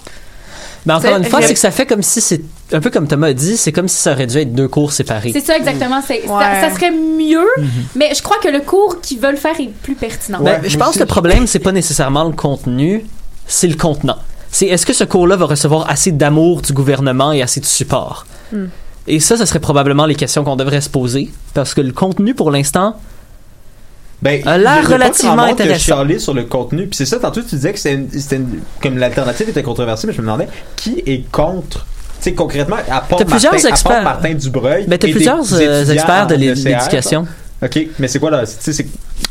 Mais encore une fois, c'est que ça fait comme si c'est un peu comme Thomas a dit, c'est comme si ça aurait dû être deux cours séparés. C'est ça exactement. C'est, ça- Ouais. ça, serait mieux, mais je crois que le cours qu'ils veulent faire est plus pertinent. Ben, je pense que le problème, c'est pas nécessairement le contenu, c'est le contenant. C'est est-ce que ce cours-là va recevoir assez d'amour du gouvernement et assez de support? Hmm. Et ça, ce serait probablement les questions qu'on devrait se poser, parce que le contenu, pour l'instant, Ben, A l'air relativement grand monde qui a intéressant. chialé sur le contenu. Puis c'est ça, tantôt tu disais que c'était comme l'alternative était controversée, mais je me demandais qui est contre? Tu sais, concrètement, à part, Martin, à part experts. Martin Dubreuil. ben, t'as plusieurs euh, experts de ECR, l'éducation. OK, mais c'est quoi là?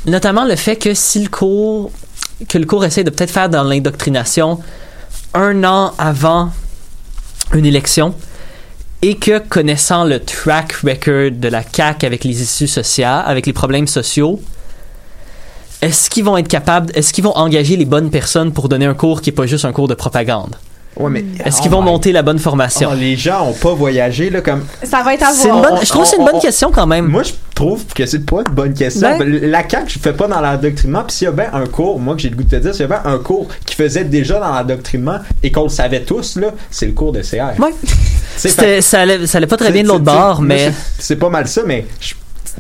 Notamment le fait que si le cours, que le cours essaie de peut-être faire dans l'indoctrination un an avant une élection et que connaissant le track record de la CAQ avec les issues sociales, avec les problèmes sociaux, est-ce qu'ils vont être capables, est-ce qu'ils vont engager les bonnes personnes pour donner un cours qui est pas juste un cours de propagande? Ouais, mais Est-ce oh qu'ils vont my- monter la bonne formation? Oh, les gens ont pas voyagé là comme Ça va être à C'est une voir. bonne, je trouve que c'est une bonne on- question quand même. moi je trouve que c'est pas une bonne question. Ben- La CAQ je fais pas dans l'endoctrinement puis s'il y a bien un cours, moi que j'ai le goût de te dire, s'il y a bien un cours qui faisait déjà dans l'endoctrinement et qu'on le savait tous là, c'est le cours de CR. Ouais. Tu sais, fait- C'était- ça, allait, ça allait pas très bien de l'autre c'est- bord, moi, mais c'est- c'est pas mal ça, mais je-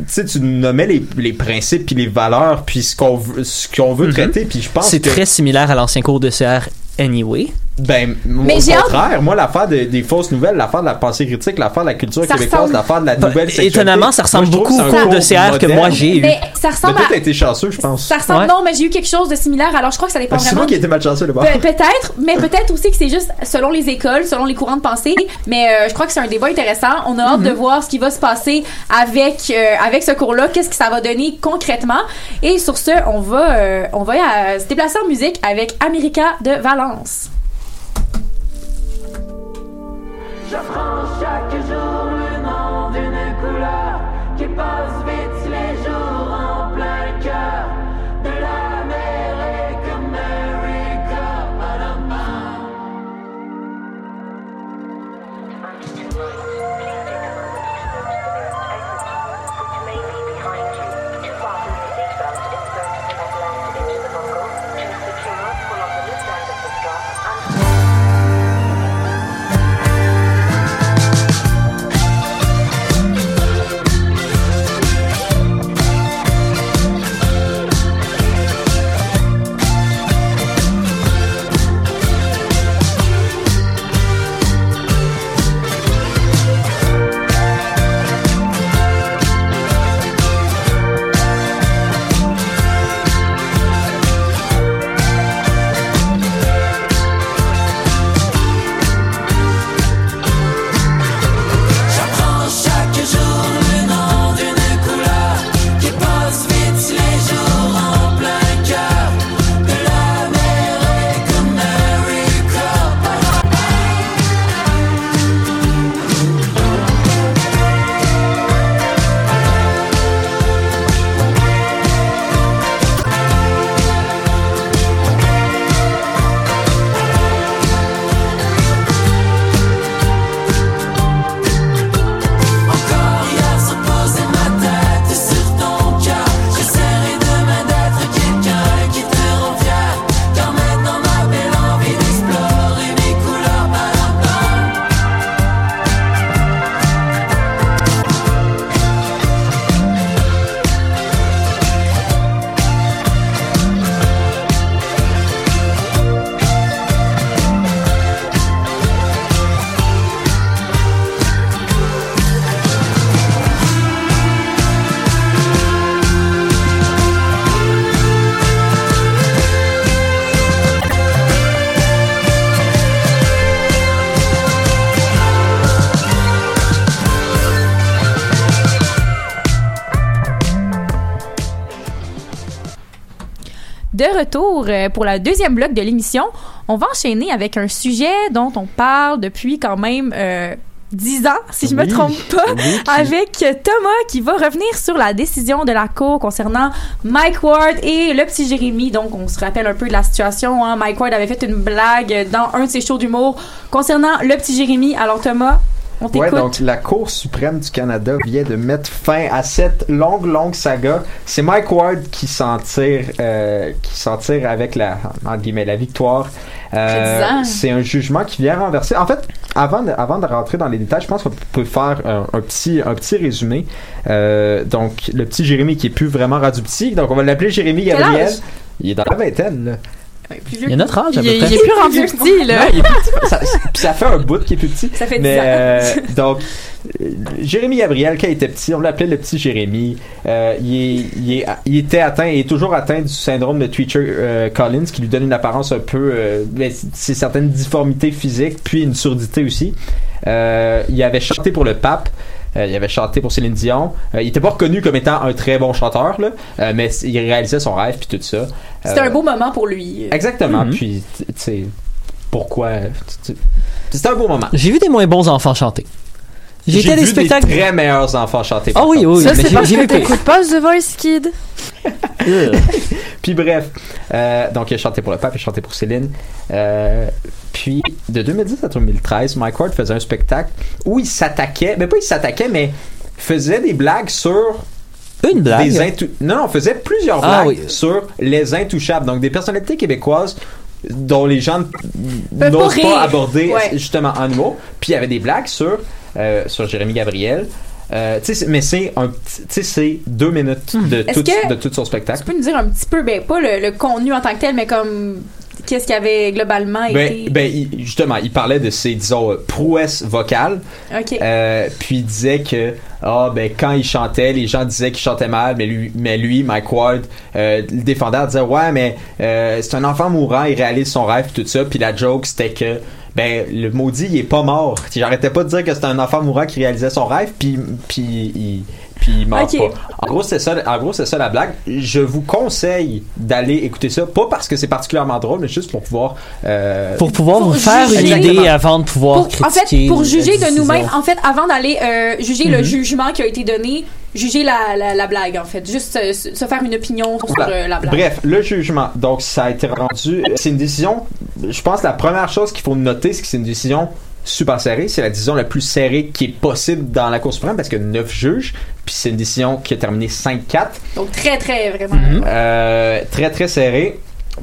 sais, tu nommais les, les principes puis les valeurs puis ce qu'on veut, ce qu'on veut Mhm. traiter puis je pense c'est que très similaire à l'ancien cours de CR anyway. Ben Mais au hâte- contraire, moi l'affaire de- des fausses nouvelles, l'affaire de la pensée critique, l'affaire de la culture Ça québécoise, ressemble- l'affaire de la nouvelle sexualité. étonnamment, ça ressemble Moi, beaucoup au c'est un cours de CR que moi j'ai eu. Mais ça Mais ressemble toi à. t'as été chanceux, je pense. Ça ressemble, Ouais. non, mais j'ai eu quelque chose de similaire. Alors, je crois que ça dépend Ah, C'est vraiment moi qui ai été malchanceux là-bas. Pe- peut-être, mais peut-être aussi que c'est juste selon les écoles, selon les courants de pensée. Mais euh, je crois que c'est un débat intéressant. On a hâte de voir ce qui va se passer avec euh, avec ce cours-là, qu'est-ce que ça va donner concrètement. Et sur ce, on va euh, on va euh, se déplacer en musique avec America de Valence. Je prends chaque jour le nom d'une couleur qui passe De retour euh, pour la deuxième bloc de l'émission, on va enchaîner avec un sujet dont on parle depuis quand même euh, 10 ans, si je me trompe pas, Oui, qui- avec Thomas qui va revenir sur la décision de la Cour concernant Mike Ward et le petit Jérémy. Donc, on se rappelle un peu de la situation. Hein. Mike Ward avait fait une blague dans un de ses shows d'humour concernant le petit Jérémy. Alors, Thomas, on Ouais, donc la Cour suprême du Canada vient de mettre fin à cette longue, longue saga. C'est Mike Ward qui s'en tire, euh, qui s'en tire avec la, entre guillemets, la victoire. Euh, c'est un jugement qui vient renverser. En fait, avant de, avant de rentrer dans les détails, je pense qu'on peut faire un, un petit, un petit résumé. Euh, donc, le petit Jérémy qui est plus vraiment rendu petit, donc on va l'appeler Jérémy Gabriel. Il est dans la vingtaine, là. Il y a notre âge à Il, peu est- près. il est plus rendu petit, là. Non, il est plus petit. ça, puis ça fait un bout qui est plus petit. Ça fait 10 Mais ans. euh, donc, euh, Jérémy Gabriel, quand il était petit, on l'appelait le petit Jérémy. Euh, il, est- il, est- il était atteint, il est toujours atteint du syndrome de Tweeter euh, Collins, qui lui donne une apparence un peu, euh, ben, c'est certaines difformités physiques, puis une surdité aussi. Euh, il avait chanté pour le pape. Euh, il avait chanté pour Céline Dion. Euh, il était pas reconnu comme étant un très bon chanteur, là, euh, mais il réalisait son rêve puis tout ça. C'était un beau moment pour lui. Exactement. Mhm. Puis, tu sais, pourquoi C'était un beau moment. J'ai vu des moins bons enfants chanter. J'ai vu des spectacles. des très meilleurs enfants chanter. Ah par oui, oui, Ça, c'est j'ai parce que t'écoutes pas The Voice Kid. Puis bref, euh, donc il a chanté pour le pape, il a chanté pour Céline. Euh, puis de 2010 à 2013, Mike Ward faisait un spectacle où il s'attaquait, mais pas il s'attaquait, mais faisait des blagues sur Une blague? des intou- non, non, faisait plusieurs Ah blagues oui. sur les intouchables, donc des personnalités québécoises dont les gens n'osent pas aborder Ouais. justement en humour. Puis il y avait des blagues sur euh, sur Jérémy Gabriel. Euh, tu mais c'est un tu c'est deux minutes de Est-ce tout, de tout son Tu spectacle. peux nous dire un petit peu, ben pas le, le contenu en tant que tel, mais comme qu'est-ce qui avait globalement Ben, été. ben, il- justement, il parlait de ses, disons, euh, prouesses vocales. ok. Euh, puis il disait que ah ben quand il chantait, les gens disaient qu'il chantait mal, mais lui, mais lui Mike Ward, euh, le défendant disait ouais mais euh, c'est un enfant mourant, il réalise son rêve tout ça. Puis la joke c'était que ben le maudit il est pas mort. J'arrêtais pas de dire que c'était un enfant mourant qui réalisait son rêve puis puis il puis il meurt pas. En gros c'est ça, en gros c'est ça la blague. Je vous conseille d'aller écouter ça, pas parce que c'est particulièrement drôle, mais juste pour pouvoir euh, Pour pouvoir Pour vous faire une juger. idée avant de pouvoir Pour- en critiquer fait, pour la juger de nous-mêmes, en fait, avant d'aller euh, juger le Mhm. jugement qui a été donné, juger la, la, la blague, en fait. Juste euh, se faire une opinion sur Voilà. euh, la blague. Bref, le jugement. Donc, ça a été rendu. C'est une décision. Je pense que la première chose qu'il faut noter, c'est que c'est une décision super serrée. C'est la décision la plus serrée qui est possible dans la Cour suprême parce que 9 juges. Puis c'est une décision qui a terminé 5-4. Donc, très, très, vraiment. Mhm. Euh, très, très serré.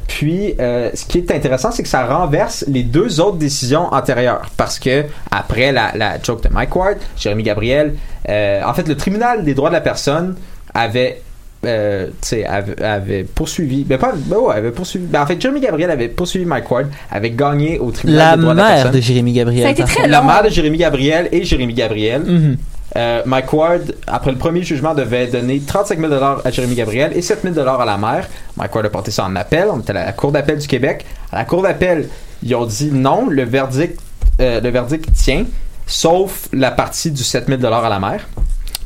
Puis, euh, ce qui est intéressant, c'est que ça renverse les deux autres décisions antérieures. Parce que, après la, la joke de Mike Ward, Jérémy Gabriel, euh, en fait, le tribunal des droits de la personne avait. Euh, tu sais, avait, avait poursuivi, ben pas, ben ouais, avait poursuivi, ben en fait, Jérémy Gabriel avait poursuivi Mike Ward, avait gagné au tribunal La des droits de la mère de Jérémy Gabriel. Ça a été très. La long. mère de Jérémy Gabriel et Jérémy Gabriel. Mhm. Euh, Mike Ward, après le premier jugement, devait donner 35 000 à Jérémy Gabriel et 7 000 à la mère. Mike Ward a porté ça en appel. On était à la Cour d'appel du Québec. À la Cour d'appel, ils ont dit non, le verdict, euh, le verdict tient, sauf la partie du 7 000 à la mère.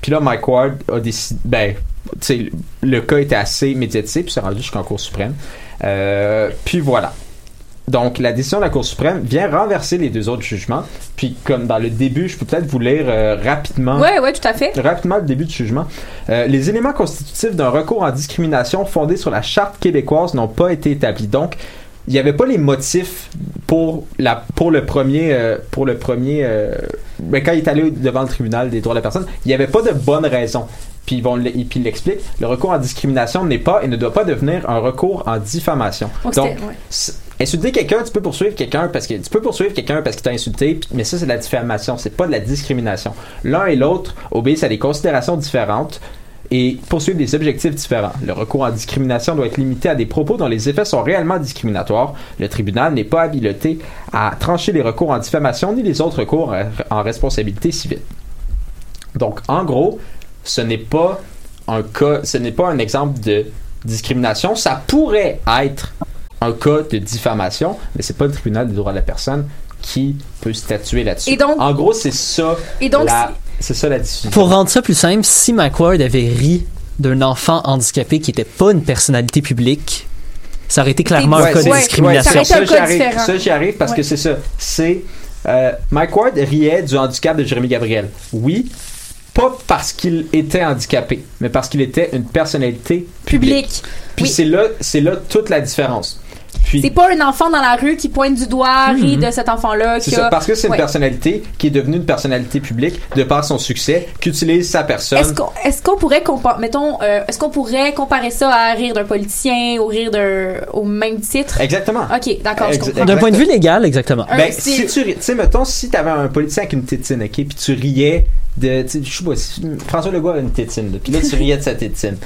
Puis là, Mike Ward a décidé. Ben, le cas était assez médiatisé, puis c'est rendu jusqu'en Cour suprême. Euh, puis voilà. Donc, la décision de la Cour suprême vient renverser les deux autres jugements. Puis, comme dans le début, je peux peut-être vous lire euh, rapidement Ouais, ouais, tout à fait. rapidement le début du jugement. Euh, les éléments constitutifs d'un recours en discrimination fondé sur la charte québécoise n'ont pas été établis. Donc, il n'y avait pas les motifs pour la pour le premier euh, pour le premier euh, ben, quand il est allé devant le tribunal des droits de la personne, il n'y avait pas de bonne raison. Puis ils vont l- et puis il l'explique, le recours en discrimination n'est pas et ne doit pas devenir un recours en diffamation. Donc, ouais. insulter quelqu'un, tu peux poursuivre quelqu'un parce que tu peux poursuivre quelqu'un parce qu'il t'a insulté, mais ça c'est de la diffamation, c'est pas de la discrimination. L'un et l'autre obéissent à des considérations différentes et poursuivent des objectifs différents. Le recours en discrimination doit être limité à des propos dont les effets sont réellement discriminatoires. Le tribunal n'est pas habilité à trancher les recours en diffamation ni les autres recours en responsabilité civile. Donc, en gros, ce n'est pas un cas, ce n'est pas un exemple de discrimination. Ça pourrait être un cas de diffamation, mais c'est pas le tribunal des droits de la personne qui peut statuer là-dessus. Et donc- en gros, c'est ça. Et donc, la- c'est ça la. Pour rendre ça plus simple, si Mike Ward avait ri d'un enfant handicapé qui était pas une personnalité publique, ça aurait été clairement un cas de discrimination. ouais, Ça ça, j'y arrive- parce que c'est ça. C'est. euh, Mike Ward riait du handicap de Jérémy Gabriel. Oui, pas parce qu'il était handicapé, mais parce qu'il était une personnalité publique. Public. Puis Oui. c'est là, c'est là toute la différence. Puis C'est pas un enfant dans la rue qui pointe du doigt, rit de cet enfant-là. Mhm. c'est ça, a- parce que c'est une Ouais. personnalité qui est devenue une personnalité publique de par son succès, qu'utilise sa personne. Est-ce qu'on est-ce qu'on pourrait compa- mettons euh, est-ce qu'on pourrait comparer ça à rire d'un politicien ou rire d'un au même titre? Exactement. Ok, d'accord. D'un point de vue légal, exactement. Un Ben, si tu tu sais, mettons, si t'avais un politicien avec une tétine, ok, puis tu riais de, je sais pas, François Legault avait une tétine, puis là, tu riais de sa tétine.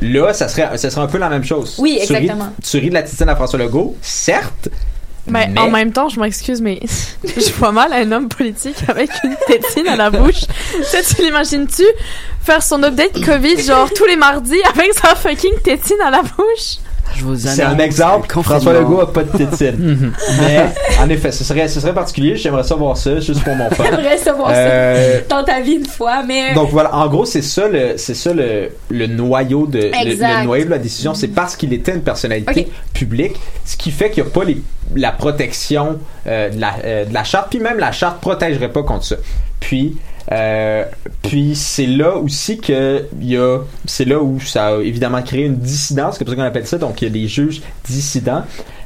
Là, ça serait, ça serait un peu la même chose. Oui, Tu ris- exactement. Tu ris, de la tétine à François Legault, certes, Mais, Mais- en même temps, je m'excuse, mais je vois mal un homme politique avec une tétine à la bouche. sais, tu l'imagines-tu faire son update COVID genre tous les mardis avec sa fucking tétine à la bouche? Je vous c'est un exemple. le François. Legault a pas de tétine. Mhm. Mais, en effet, ce serait, ce serait particulier. J'aimerais savoir ça, juste pour mon fun. J'aimerais savoir Euh, ça dans ta vie une fois, mais Donc voilà, en gros, c'est ça le, c'est ça le, le noyau de le, noyau de la décision, c'est parce qu'il était une personnalité publique, ce qui fait qu'il n'y a pas les, la protection euh, de, la, euh, de la charte, puis même la charte protégerait pas contre ça. Puis euh, puis c'est là aussi que y a c'est là où ça a évidemment créé une dissidence, c'est comme ça qu'on appelle ça. Donc il y a des juges dissidents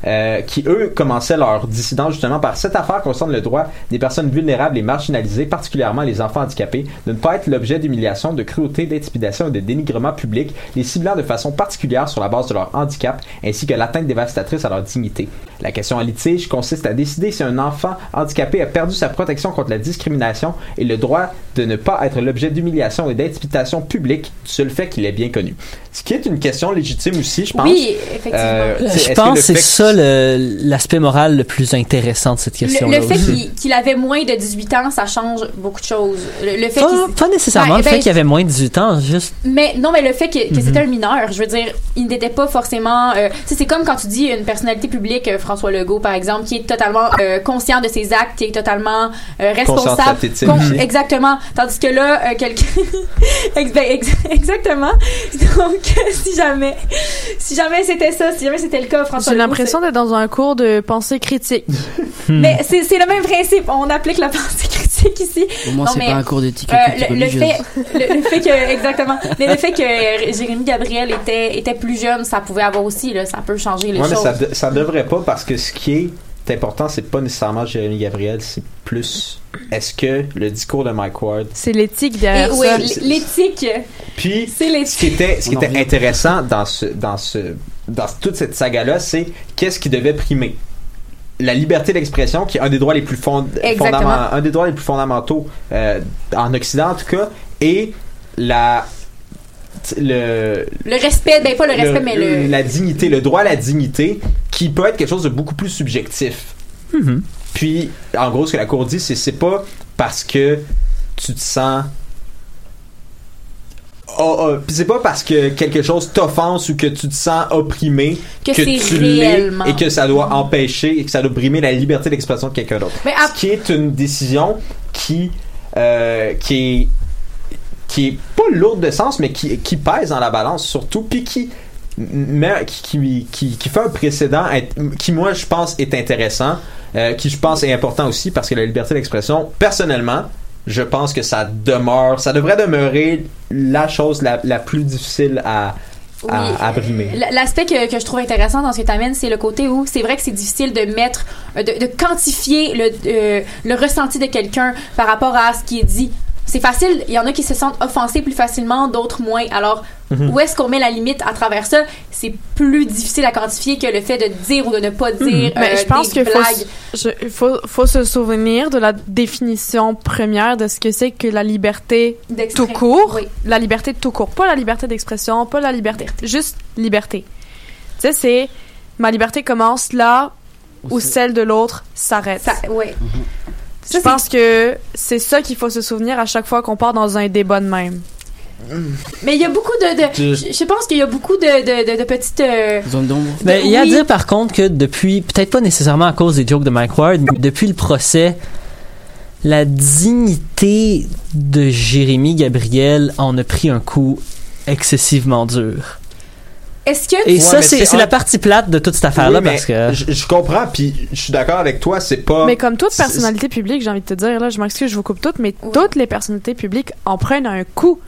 euh, qui eux commençaient leur dissidence justement par cette affaire concerne le droit des personnes vulnérables et marginalisées, particulièrement les enfants handicapés, de ne pas être l'objet d'humiliation, de cruauté, d'intimidation et de dénigrement public, les ciblant de façon particulière sur la base de leur handicap, ainsi que l'atteinte dévastatrice à leur dignité. La question en litige consiste à décider si un enfant handicapé a perdu sa protection contre la discrimination et le droit de ne pas être l'objet d'humiliation et d'intimidation publique du seul fait qu'il est bien connu. Ce qui est une question légitime aussi, je pense. oui, effectivement. Euh, Je est-ce que pense que c'est fait ça le- l'aspect moral le plus intéressant de cette question-là. le fait qu'il qu'il avait moins de 18 ans, ça change beaucoup de choses. Le, le fait Pas, qu'il pas nécessairement Ouais, le ben, fait qu'il y avait moins de 18 ans, juste Mais non, mais le fait que, que Mhm. c'était un mineur, je veux dire, il n'était pas forcément. euh, tu sais, c'est comme quand tu dis une personnalité publique, euh, François Legault, par exemple, qui est totalement euh, conscient de ses actes, qui est totalement euh, responsable. Con- exactement. Tandis que là, euh, quelqu'un. Ben, ex- exactement. Donc, si jamais, si jamais c'était ça, si jamais c'était le cas, François J'ai Legault, l'impression d'être dans un cours de pensée critique. c'est- Mais c'est c'est le même principe. On applique la pensée critique ici. Au moins, Non, c'est mais, pas un cours d'éthique Euh, le, le fait, le, le fait que exactement, mais le fait que Jérémy Gabriel était était plus jeune, ça pouvait avoir aussi là, ça peut changer les Ouais, mais choses. ça, de- ça devrait pas parce que ce qui est important, c'est pas nécessairement Jérémy Gabriel, c'est plus est-ce que le discours de Mike Ward. C'est l'éthique derrière oui, ça. l'éthique, Puis c'est ce qui l'éthique. était, ce qui était intéressant dans ce, dans ce, dans toute cette saga-là, c'est qu'est-ce qui devait primer? La liberté d'expression, qui est un des droits les plus fond- Exactement. fondaments- un des droits les plus fondamentaux euh, en Occident en tout cas, et la le, Le respect, ben pas le respect, mais le la dignité, le droit à la dignité, qui peut être quelque chose de beaucoup plus subjectif. Mhm. Puis, en gros, ce que la Cour dit, c'est c'est pas parce que tu te sens. Oh, oh, puis c'est pas parce que quelque chose t'offense ou que tu te sens opprimé que, tu l'es et que ça doit empêcher et que ça doit brimer la liberté d'expression de quelqu'un d'autre. À- Ce qui est une décision qui euh, qui est qui est pas lourde de sens mais qui, qui pèse dans la balance surtout puis qui mais qui, qui, qui, fait un précédent qui moi je pense est intéressant euh, qui je pense est important aussi parce que la liberté d'expression personnellement je pense que ça demeure ça devrait demeurer la chose la, la plus difficile à, Oui. à, à brimer L- L'aspect que, que je trouve intéressant dans ce que tu amènes, c'est le côté où c'est vrai que c'est difficile de mettre, euh, de, de quantifier le, euh, le ressenti de quelqu'un par rapport à ce qui est dit. C'est facile, il y en a qui se sentent offensés plus facilement, d'autres moins. Alors, Mhm. où est-ce qu'on met la limite à travers ça? C'est plus difficile à quantifier que le fait de dire ou de ne pas dire Mais euh, je pense des qu'il faut, blagues. je- il faut, faut se souvenir de la définition première de ce que c'est que la liberté tout court. Oui. La liberté tout court. Pas la liberté d'expression, pas la liberté. Juste liberté. Tu sais, c'est ma liberté commence là où celle de l'autre s'arrête. Ça, ouais. Je Ça, pense que c'est ça qu'il faut se souvenir à chaque fois qu'on part dans un débat de même. Mais il y a beaucoup de. de Je- je, je pense qu'il y a beaucoup de, de, de, de petites. euh, Zone d'ombre. Ben, il y a à dire par contre que depuis, peut-être pas nécessairement à cause des jokes de Mike Ward, mais depuis le procès, la dignité de Jérémy Gabriel en a pris un coup excessivement dur. Est-ce que Et Ouais, ça, c'est la partie plate de toute cette affaire-là Oui, mais parce que. je, je comprends, puis je suis d'accord avec toi, c'est pas. Mais comme toute c'est- personnalité publique, j'ai envie de te dire, là, je m'excuse, je vous coupe toutes, mais toutes les personnalités publiques en prennent un coup.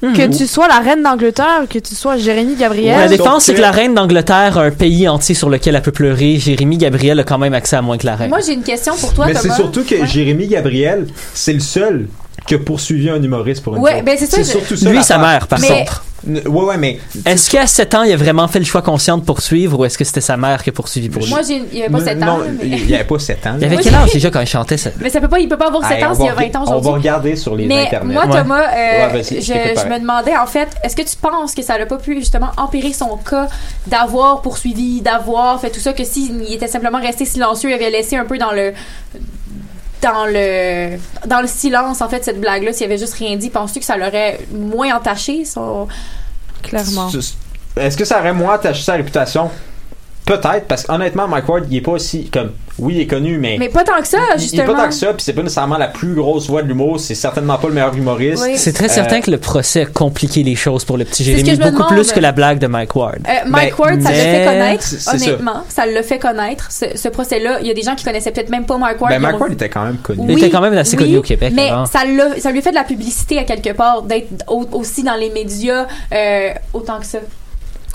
Mhm. Que tu sois la reine d'Angleterre, que tu sois Jérémy Gabriel. La défense, c'est que la reine d'Angleterre a un pays entier sur lequel elle peut pleurer. Jérémy Gabriel a quand même accès à moins que la reine. Moi, j'ai une question pour toi, Mais c'est surtout que Ouais. Jérémy Gabriel, c'est le seul qui a poursuivi un humoriste pour une Ouais, ben c'est ça, je- surtout ça. Lui, sa l'affaire. mère, par Mais- contre. N- Ouais, ouais, mais. Est-ce qu'à 7 ans, il a vraiment fait le choix conscient de poursuivre ou est-ce que c'était sa mère qui a poursuivi pour lui? Moi, j'ai, il y avait pas 7 ans. Non, là, mais... il y avait pas 7 ans. Il avait Moi, quel j'ai- âge déjà quand il chantait ça? mais ça peut pas, il peut pas avoir 7 Hey, ans on s'il y a va 20 ans On va aujourd'hui. regarder sur les Mais internets. moi, Ouais. Thomas, euh, Ouais, vas-y, je je, t'écoute je pareil. me demandais, en fait, est-ce que tu penses que ça n'a pas pu justement empirer son cas d'avoir poursuivi, d'avoir fait tout ça, que s'il était simplement resté silencieux, il avait laissé un peu dans le dans le dans le silence en fait cette blague là s'il avait juste rien dit penses-tu que ça l'aurait moins entaché son Clairement. Est-ce que ça aurait moins attaché sa réputation? Peut-être, parce qu'honnêtement, Mike Ward, il est pas aussi comme. Oui, il est connu, mais. mais pas tant que ça il- il est justement pas tant que ça, puis c'est pas nécessairement la plus grosse voix de l'humour, c'est certainement pas le meilleur humoriste. Oui. C'est très Euh, certain que le procès a compliqué les choses pour le petit Jérémy, beaucoup demande. plus que la blague de Mike Ward. Euh, Mike Ben, Ward, ça l'a mais- fait connaître, c'est ça. honnêtement. Ça l'a fait connaître, ce, ce procès-là. Il y a des gens qui connaissaient peut-être même pas Mike Ward. Ben, qui Mike ont- Ward était quand même connu. Il était quand même assez oui, connu au Québec Mais avant. ça, ça lui a fait de la publicité à quelque part, d'être au- aussi dans les médias euh, autant que ça.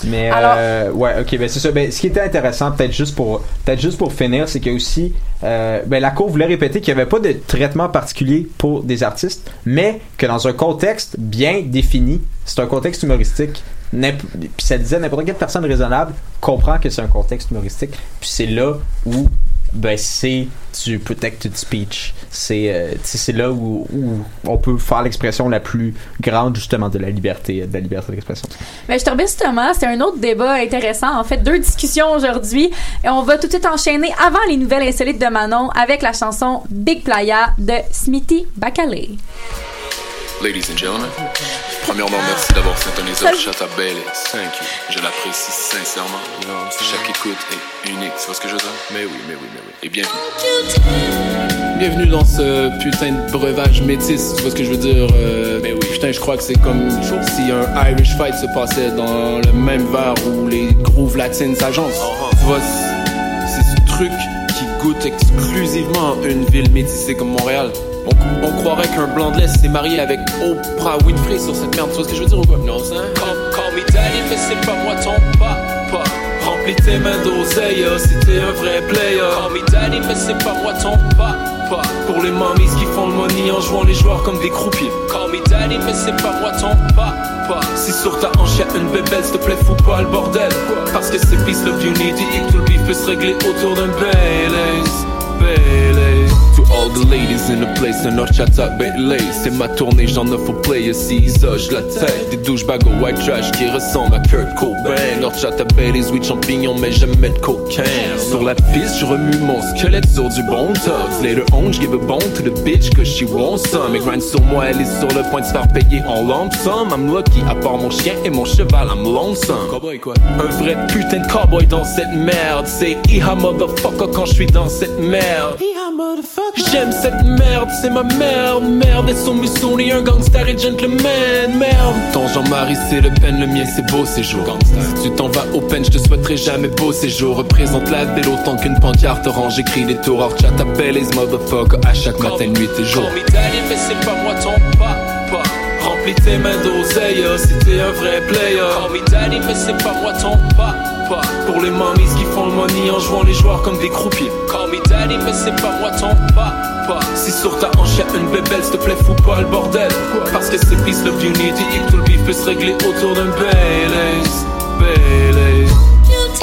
Mais Alors- euh, ouais, ok, ben c'est ça. Ben, ce qui était intéressant, peut-être juste pour peut-être juste pour finir, c'est qu'il y a aussi euh, ben, la Cour voulait répéter qu'il n'y avait pas de traitement particulier pour des artistes, mais que dans un contexte bien défini, c'est un contexte humoristique. Puis ça disait n'importe quelle personne raisonnable comprend que c'est un contexte humoristique. Puis c'est là où ben c'est du protected speech. C'est euh, c'est là où, où on peut faire l'expression la plus grande justement de la liberté de la liberté d'expression. Mais je te remercie Thomas, c'est un autre débat intéressant. En fait, deux discussions aujourd'hui. Et on va tout de suite enchaîner avant les nouvelles insolites de Manon avec la chanson Big Playa de Smithy Bacalé. Ladies and gentlemen, premièrement, merci d'avoir syntonisé Horchata Bailey. Thank you. Je l'apprécie sincèrement. Chaque écoute est unique. Tu vois ce que je veux dire? Mais oui, mais oui, mais oui. Et bienvenue. Bienvenue dans ce putain de breuvage métis. Tu vois ce que je veux dire? Euh, mais oui. Putain, je crois que c'est comme si un Irish fight se passait dans le même verre où les grooves latines s'agencent. Tu vois, c'est c'est ce truc qui goûte exclusivement une ville métissée comme Montréal. On, on croirait qu'un blanc de l'Est s'est marié avec Oprah Winfrey sur cette merde. Tu vois ce que je veux dire ou quoi? Non, ça. Call, call me daddy, mais c'est pas moi ton papa. Remplis tes mains d'oseille si t'es un vrai player. Call me daddy, mais c'est pas moi ton papa. Pour les mamies qui font le money en jouant les joueurs comme des croupiers. Call me daddy, mais c'est pas moi ton papa. Si sur ta hanche y'a une bébelle, s'il te plaît, fous pas le bordel. Parce que c'est peace, love, unity et que tout le beef peut se régler autour d'un Baileys. Baileys. All the ladies in the place, un horchata Bailey. C'est ma tournée, j'en offre au player. Si je la tête, des douchebags au white trash qui ressemblent à Kurt Cobain. Horchata Baileys, oui, champignons, mais jamais de cocaine. Sur la piste, je remue mon squelette sur du bon tox. Later on, je give a bone to the bitch que she wants some. Mais grind sur moi, elle est sur le point de se faire payer en lump sum. I'm lucky, à part mon chien et mon cheval, I'm lonesome. Cowboy quoi? Un vrai putain de cowboy dans cette merde. C'est Iha motherfucker quand je suis dans cette merde. J'aime cette merde, c'est ma merde, merde. Et son et un gangster et gentleman, merde. Ton Jean-Marie, c'est le peine, le mien, c'est beau séjour. Si tu t'en vas au peine, je te souhaiterai jamais beau séjour. Représente la ville autant qu'une pancarte orange. J'écris des tours chat, appelle les motherfucker à chaque matin, nuit et jour. Mais c'est pas moi ton papa. Remplis tes mains d'oseille si t'es un vrai player. Call me daddy, mais c'est pas moi ton papa. Pour les mamies qui font le money en jouant les joueurs comme des croupiers. Call me daddy, mais c'est pas moi ton papa. Si sur ta hanche une bébelle, s'il te plaît, fous pas le bordel. Parce que c'est peace, love, unity et que tout le beef peut se régler autour d'un Baileys. Baileys.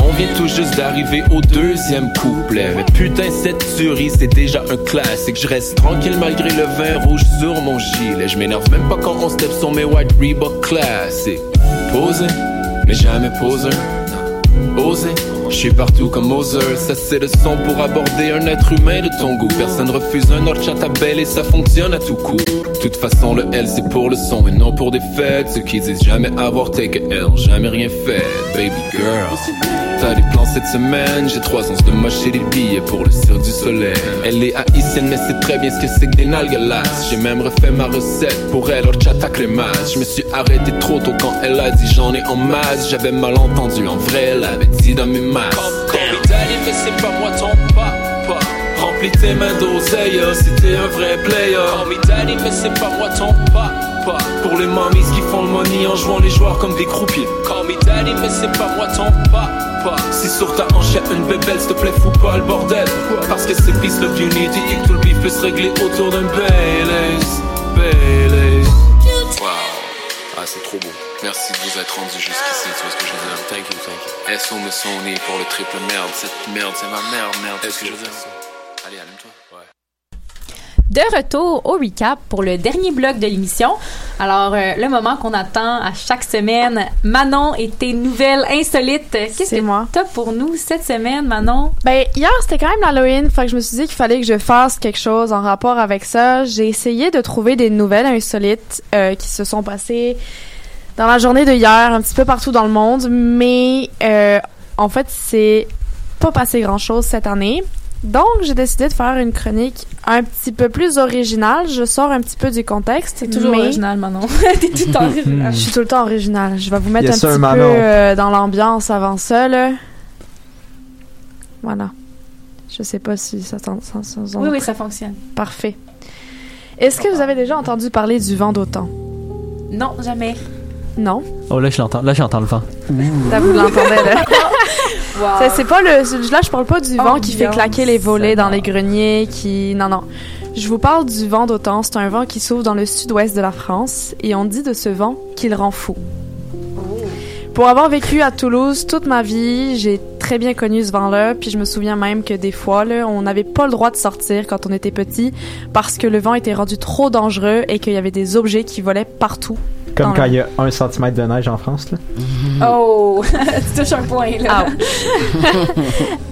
On vient tout juste d'arriver au deuxième couplet. Mais putain, cette tuerie, c'est déjà un classique. Je reste tranquille malgré le vin rouge sur mon gilet. Je m'énerve même pas quand on step sur mes white Reebok classiques. Posé, mais jamais posé. Osé, je suis partout comme Moser. Ça, c'est le son pour aborder un être humain de ton goût. Personne refuse un horchata belle et ça fonctionne à tout coup. De toute façon, le L c'est pour le son et non pour des fêtes. Ceux qui disent jamais avoir take L, jamais rien fait, baby girl. T'as des plans cette semaine. J'ai trois ans de mocher des billets pour le cirque du soleil. Elle est haïtienne, mais c'est très bien ce que c'est que des nalgalas. J'ai même refait ma recette pour elle, horchata crémage. Je me suis arrêté trop tôt quand elle a dit j'en ai en masse. J'avais mal entendu, en vrai, elle avait dit dans mes masses. Mais c'est pas moi ton papa. Remplis tes mains d'oseille si t'es un vrai player. Mais c'est pas moi ton papa. Pour les mamies qui font le money en jouant les joueurs comme des croupiers. Call me daddy, mais c'est pas moi ton papa. Si sur ta hanche y'a une bébelle, s'il te plaît, fous pas le bordel. Parce que c'est peace, love, unity et que tout le beef peut se régler autour d'un Baileys. Baileys. Wow. Ah, c'est trop beau. Merci de vous être rendu jusqu'ici, tu vois ce que je veux dire? Thank you, thank you. SO me sont nés pour le triple merde? Cette merde, c'est ma merde, merde. Est-ce que je veux dire? Allez, allume-toi. De retour au recap pour le dernier bloc de l'émission. Alors, euh, le moment qu'on attend à chaque semaine. Manon et tes nouvelles insolites. Qu'est-ce C'est que moi. t'as pour nous cette semaine, Manon? Ben, hier, c'était quand même l'Halloween, fait que je me suis dit qu'il fallait que je fasse quelque chose en rapport avec ça. J'ai essayé de trouver des nouvelles insolites euh, qui se sont passées dans la journée de hier, un petit peu partout dans le monde, mais euh, en fait, c'est pas passé grand-chose cette année. Donc, j'ai décidé de faire une chronique un petit peu plus originale. Je sors un petit peu du contexte. T'es toujours mais- original, Manon. T'es tout le temps original. Je suis tout le temps originale. Je vais vous mettre Yes, un sir, petit Manon. peu euh, dans l'ambiance avant ça, là. Voilà. Je sais pas si ça- ça- ça- Oui, oui, ça fonctionne. Parfait. Est-ce que vous avez déjà entendu parler du vent d'automne? Non, jamais. Non? Oh, là, je l'entends. Là, j'entends le vent. Là, vous l'entendez, là. Wow. C'est- pas le... Là, je parle pas du vent qui fait claquer les volets dans les greniers, qui... Non, non. Je vous parle du vent d'automne. C'est un vent qui s'ouvre dans le sud-ouest de la France, et on dit de ce vent qu'il rend fou. Pour avoir vécu à Toulouse toute ma vie, j'ai très bien connu ce vent-là, puis je me souviens même que des fois, là, on n'avait pas le droit de sortir quand on était petit parce que le vent était rendu trop dangereux et qu'il y avait des objets qui volaient partout. Comme quand le- il y a un centimètre de neige en France, là. Oh! tu touches un point, là.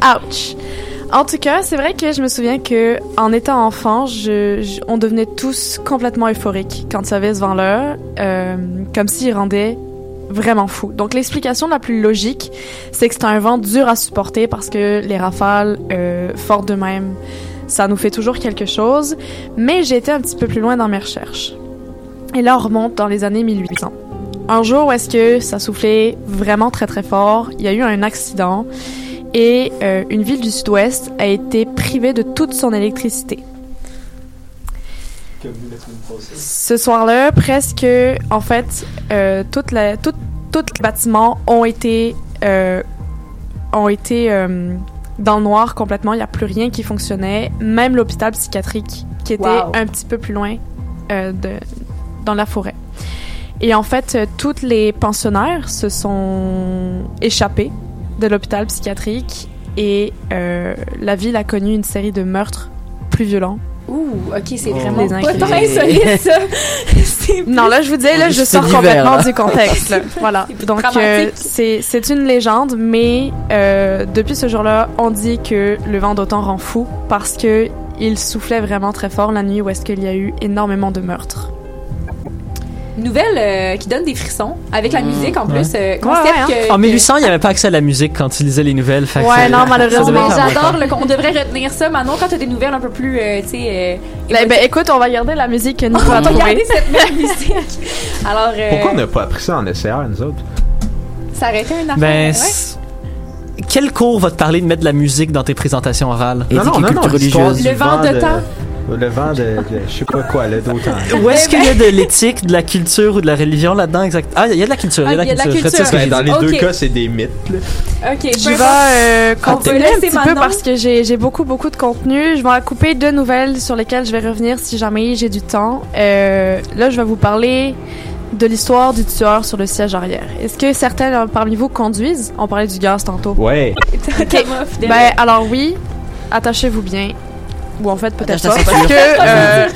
Ouch. En tout cas, c'est vrai que je me souviens que en étant enfant, je, je- on devenait tous complètement euphoriques quand il y avait ce vent-là, euh, comme s'il rendait vraiment fou. Donc l'explication la plus logique, c'est que c'est un vent dur à supporter parce que les rafales euh, fortes d'eux-mêmes, ça nous fait toujours quelque chose. Mais j'ai été un petit peu plus loin dans mes recherches. Et là, on remonte dans les années 1800. Un jour où est-ce que ça soufflait vraiment très très fort, il y a eu un accident et euh, une ville du sud-ouest a été privée de toute son électricité. Ce soir-là, presque, en fait, euh, toute la, tout, tous les bâtiments ont été, euh, ont été euh, dans le noir complètement. Il n'y a plus rien qui fonctionnait. Même l'hôpital psychiatrique, qui était Wow. un petit peu plus loin euh, de, dans la forêt. Et en fait, euh, tous les pensionnaires se sont échappés de l'hôpital psychiatrique et euh, la ville a connu une série de meurtres plus violents. Ouh, ok, c'est Oh. vraiment pas tant insolite, ça. Non, là, je vous disais, là, je sors complètement là. du contexte. là. Voilà. Donc, euh, c'est c'est une légende, mais euh, depuis ce jour-là, on dit que le vent d'automne rend fou parce que il soufflait vraiment très fort la nuit où est-ce qu'il y a eu énormément de meurtres. Nouvelle euh, qui donne des frissons, avec la musique en plus. euh, concept Ouais, ouais, hein. que- En que- 1800, il n'y avait pas accès à la musique quand ils lisaient les nouvelles. fait que Ouais, non, malheureusement. Non, mais j'adore, le- on devrait retenir ça. Manon, quand t'as des nouvelles un peu plus, euh, tu sais... euh, Ben, ben, écoute, on va garder la musique que on va regarder trouvée. cette même musique. Alors, euh, Pourquoi on n'a pas appris ça en SCR, nous autres? ça aurait été une affaire. Ben, ouais. c- quel cours va te parler de mettre de la musique dans tes présentations orales? Éthique et culture l'histoire religieuse. du Le vent de temps. Le vent de, de- je sais pas quoi, là, d'autant. Où est-ce qu'il y a de l'éthique, de la culture ou de la religion là-dedans exact? Ah, il y a de la culture, il y a de Ah, la culture. Ce que Ben, dans les deux cas, c'est des mythes, là. Ok, Je vais euh, On continuer un petit peu parce que j'ai beaucoup, beaucoup de contenu. Je vais en couper deux nouvelles sur lesquelles je vais revenir si jamais j'ai du temps. Euh, là, je vais vous parler de l'histoire du tueur sur le siège arrière. Est-ce que certains parmi vous conduisent? On parlait du gaz tantôt. Ouais. Fidèle. Ben, alors oui, attachez-vous bien. Ou en fait, peut-être pas. Parce que euh,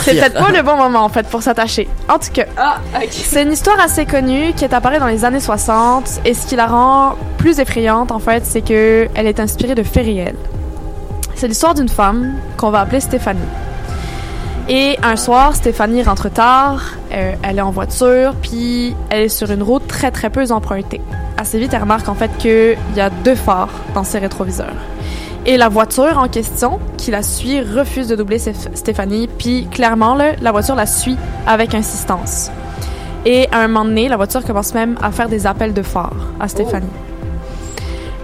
c'est peut-être pas le bon moment, en fait, pour s'attacher. En tout cas, Ah, c'est une histoire assez connue qui est apparue dans les années 60 et ce qui la rend plus effrayante en fait, c'est que elle est inspirée de faits réels. C'est l'histoire d'une femme qu'on va appeler Stéphanie. Et un soir, Stéphanie rentre tard, euh, elle est en voiture, puis elle est sur une route très très peu empruntée. assez vite, elle remarque en fait qu'il y a deux phares dans ses rétroviseurs. Et la voiture en question, qui la suit, refuse de doubler Stéph- Stéphanie, puis clairement, là, la voiture la suit avec insistance. Et à un moment donné, la voiture commence même à faire des appels de phare à Stéphanie.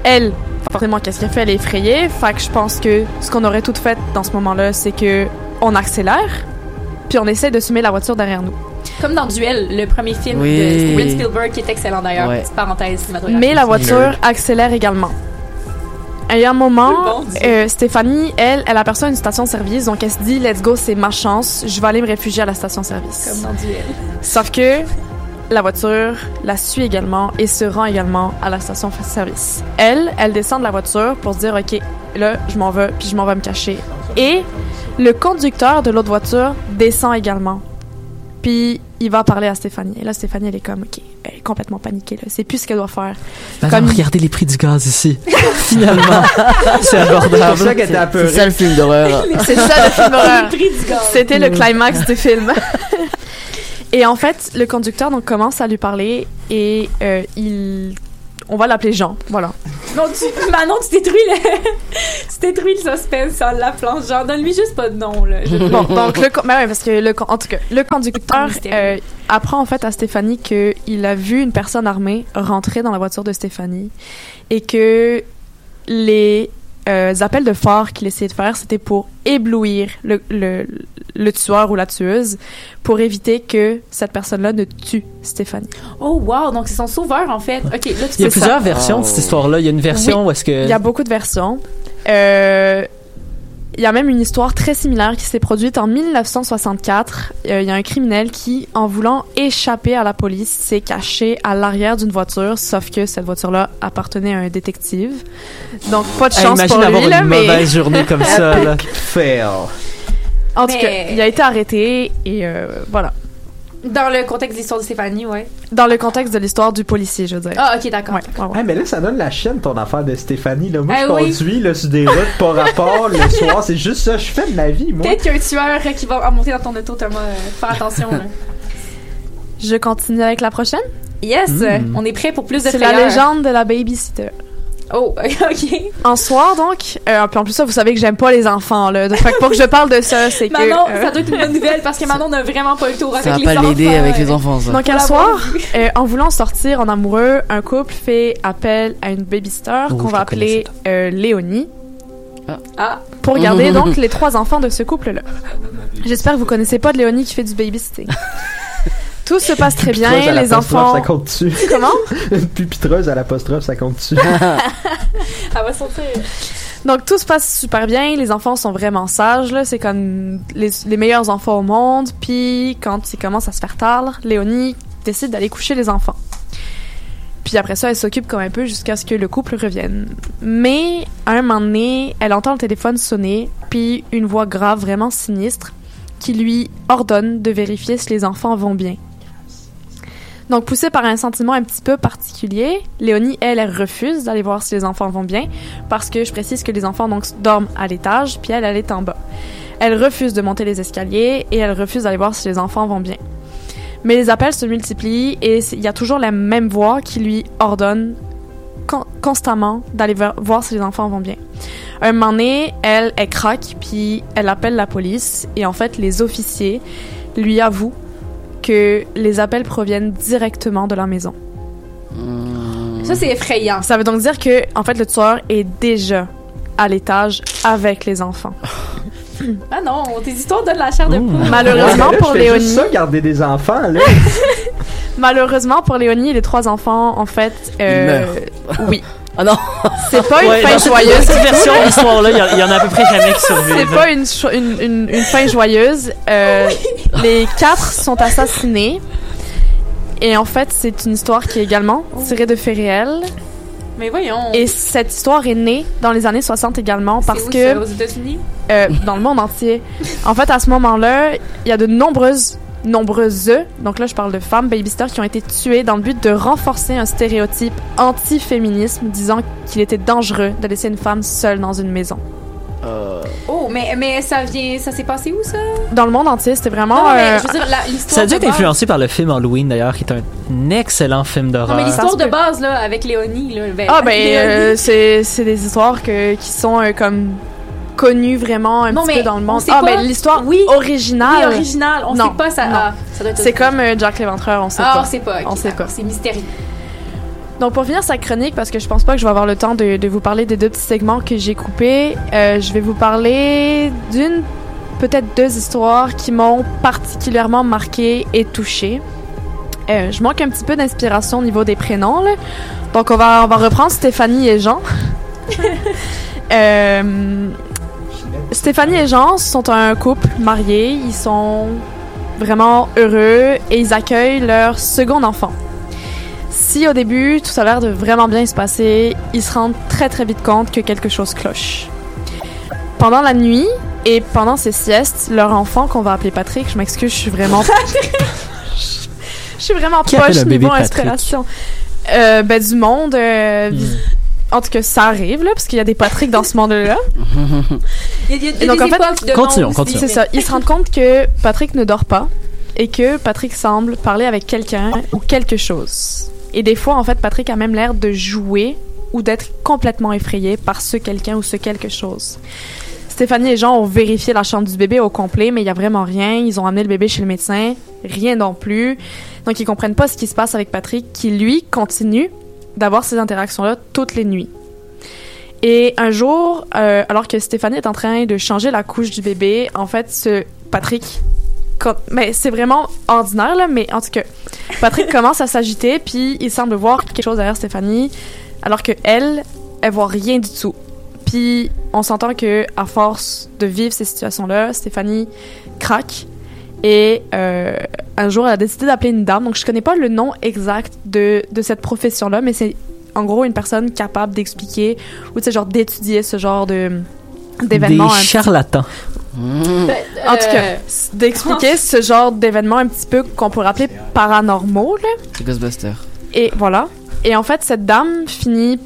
Elle, forcément, qu'est-ce qu'elle fait? Elle est effrayée. Fait que je pense que ce qu'on aurait tout fait dans ce moment-là, c'est que on accélère, puis on essaie de semer la voiture derrière nous. Comme dans Duel, le premier film Oui. de Steven Spielberg, qui est excellent d'ailleurs. Ouais. Petite parenthèse cinématographique. Mais la voiture accélère également. Et à un moment, euh, Stéphanie, elle, elle aperçoit une station-service, donc elle se dit, let's go, c'est ma chance, je vais aller me réfugier à la station-service. Comme dans Duel. Sauf que la voiture la suit également et se rend également à la station-service. Elle, elle descend de la voiture pour se dire, OK, là, je m'en vais, puis je m'en vais me cacher. Et le conducteur de l'autre voiture descend également. Puis il va parler à Stéphanie. Et là, Stéphanie, elle est comme, OK, elle est complètement paniquée, là. C'est plus ce qu'elle doit faire. Madame, Comme- regardez les prix du gaz ici. Finalement, c'est C'est abordable. ça qu'elle était C'est ça le film d'horreur. C'est ça le film d'horreur. Le prix du gaz. C'était le climax du film. et en fait, le conducteur donc commence à lui parler et euh, il, on va l'appeler Jean, voilà. Non, tu, Manon, tu détruis le, tu détruis le suspense en l'appelant. Genre, donne-lui juste pas de nom, là. Bon, donc le, con- ben ouais, parce que le, en tout cas, le conducteur euh, apprend en fait à Stéphanie que il a vu une personne armée rentrer dans la voiture de Stéphanie et que les euh, appels de phare qu'il essayait de faire, c'était pour éblouir le, le, le tueur ou la tueuse pour éviter que cette personne-là ne tue Stéphanie. Oh, wow, donc c'est son sauveur, en fait. Ok, là, tu Il y a plusieurs ça. versions de cette histoire-là. Il y a une version où est-ce que Il y a beaucoup de versions. Euh, il y a même une histoire très similaire qui s'est produite en 1964. Euh, il y a un criminel qui, en voulant échapper à la police, s'est caché à l'arrière d'une voiture, sauf que cette voiture-là appartenait à un détective. Donc, pas de Hey, chance imagine pour avoir lui, là, une mais... mauvaise journée comme ça. là. Fail. En tout Mais- cas, il a été arrêté et euh, voilà. Dans le contexte de l'histoire de Stéphanie, ouais. Dans le contexte de l'histoire du policier, je dirais. Ah, ok, d'accord. Ouais, ouais, ouais. Mais là, ça donne la chienne, ton affaire de Stéphanie. Là. Moi, Ah je oui. conduis là, sur des routes par rapport le soir. C'est juste ça. Je fais de ma vie, moi. Peut-être qu'il y a un tueur qui va monter dans ton auto, Thomas. Euh, Faire attention, là. Je continue avec la prochaine. Yes, Mm. on est prêt pour plus de C'est la légende de la babysitter. Oh, ok. En soir, donc, euh, puis en plus ça, vous savez que j'aime pas les enfants, là. Donc, fait que pour que je parle de ça, c'est que... Manon, euh, ça doit être une bonne nouvelle parce que Manon n'a vraiment pas eu le tour avec Ça va les pas enfants. l'aider avec les enfants, ça. Donc, un soir, euh, en voulant sortir en amoureux, un couple fait appel à une babysitter Oh, qu'on va appeler euh, Léonie Ah, pour garder donc les trois enfants de ce couple-là. J'espère que vous connaissez pas de Léonie qui fait du babysitting. Tout se passe très bien, Pupitreuse à les l'apostrophe, enfants... Ça compte dessus. Comment? Une pupitreuse à l'apostrophe, ça compte dessus. elle va sortir. Donc tout se passe super bien, les enfants sont vraiment sages là, c'est comme les, les meilleurs enfants au monde. Puis quand il commence à se faire tard, Léonie décide d'aller coucher les enfants. Puis après ça, elle s'occupe comme un peu jusqu'à ce que le couple revienne. Mais à un moment donné, elle entend le téléphone sonner, puis une voix grave, vraiment sinistre, qui lui ordonne de vérifier si les enfants vont bien. Donc, poussée par un sentiment un petit peu particulier, Léonie, elle, elle refuse d'aller voir si les enfants vont bien parce que je précise que les enfants donc dorment à l'étage, puis elle, elle est en bas. Elle refuse de monter les escaliers et elle refuse d'aller voir si les enfants vont bien. Mais les appels se multiplient et il y a toujours la même voix qui lui ordonne con- constamment d'aller voir si les enfants vont bien. Un moment donné, elle, elle craque, puis elle appelle la police et en fait, les officiers lui avouent que les appels proviennent directement de la maison. Ça, c'est effrayant. Ça veut donc dire que, en fait, le tueur est déjà à l'étage avec les enfants. Ah non, tes histoires donnent la chair de poule. Malheureusement Là, pour je fais Léonie, juste ça, garder des enfants, là. malheureusement pour Léonie, les trois enfants, en fait, euh, oui, Ah non c'est pas une Ouais, fin cette joyeuse. petite version de l'histoire-là, il y a- il y, en a à peu près jamais qui C'est survivent. pas une, une, une, une fin joyeuse. Euh, les quatre sont assassinés. Et en fait, c'est une histoire qui est également tirée de faits réels. Mais voyons. Et cette histoire est née dans les années 60 également parce C'est où, que ça, aux États-Unis? euh, dans le monde entier. En fait, à ce moment-là, il y a de nombreuses, nombreuses, donc là je parle de femmes babysitters qui ont été tuées dans le but de renforcer un stéréotype anti-féminisme disant qu'il était dangereux de laisser une femme seule dans une maison. Oh, mais, mais ça vient. Ça s'est passé où, ça? Dans le monde entier, c'était vraiment. Non, mais euh, je veux dire, la- l'histoire. Ça a dû être base- influencé par le film Halloween, d'ailleurs, qui est un excellent film d'horreur. mais l'histoire de peut. base, là, avec Léonie, là. Ben, Ah ben euh, c'est c'est des histoires que, qui sont euh, comme connues vraiment un Non, petit mais peu dans le on monde. Ah pas. ben l'histoire Oui. originale. Oui, original. On Non, sait pas, ça. ah, ça doit être C'est comme euh, Jack l'Éventreur, on sait Ah, pas. on sait pas. ok, On sait d'accord, pas. C'est mystérieux. Donc pour finir sa chronique, parce que je pense pas que je vais avoir le temps de, de vous parler des deux petits segments que j'ai coupés, euh, je vais vous parler d'une, peut-être deux histoires qui m'ont particulièrement marqué et touchée. Euh, je manque un petit peu d'inspiration au niveau des prénoms, là. donc on va, on va reprendre Stéphanie et Jean. Euh, Stéphanie et Jean sont un couple marié, ils sont vraiment heureux et ils accueillent leur second enfant. Si au début tout a l'air de vraiment bien se passer, ils se rendent très très vite compte que quelque chose cloche. Pendant la nuit et pendant ses siestes, leur enfant qu'on va appeler Patrick, je m'excuse, je suis vraiment je suis vraiment Qui poche niveau Patrick? inspiration. Euh, ben du monde euh. En tout cas ça arrive là parce qu'il y a des Patrick dans ce monde-là. Il y a, il y a Et donc, en fait, continuons, continuons. C'est ça. Ils se rendent compte que Patrick ne dort pas et que Patrick semble parler avec quelqu'un ou quelque chose. Et des fois, en fait, Patrick a même l'air de jouer ou d'être complètement effrayé par ce quelqu'un ou ce quelque chose. Stéphanie et Jean ont vérifié la chambre du bébé au complet, mais il y a vraiment rien. Ils ont amené le bébé chez le médecin, rien non plus. Donc ils comprennent pas ce qui se passe avec Patrick, qui lui continue d'avoir ces interactions-là toutes les nuits. Et un jour, euh, alors que Stéphanie est en train de changer la couche du bébé, en fait, ce Patrick, mais c'est vraiment ordinaire là, mais en tout cas, Patrick commence à s'agiter, puis il semble voir quelque chose derrière Stéphanie, alors que elle, elle voit rien du tout. Puis on s'entend que à force de vivre ces situations-là, Stéphanie craque. Et euh, un jour, elle a décidé d'appeler une dame. Donc, je connais pas le nom exact de, de cette profession-là, mais c'est en gros une personne capable d'expliquer ou, tu sais, genre d'étudier ce genre de d'événements. Des charlatans. Mmh. En tout cas, s- d'expliquer ce genre d'événements un petit peu qu'on pourrait appeler paranormaux, là. C'est Ghostbuster. Et voilà. Et en fait, cette dame finit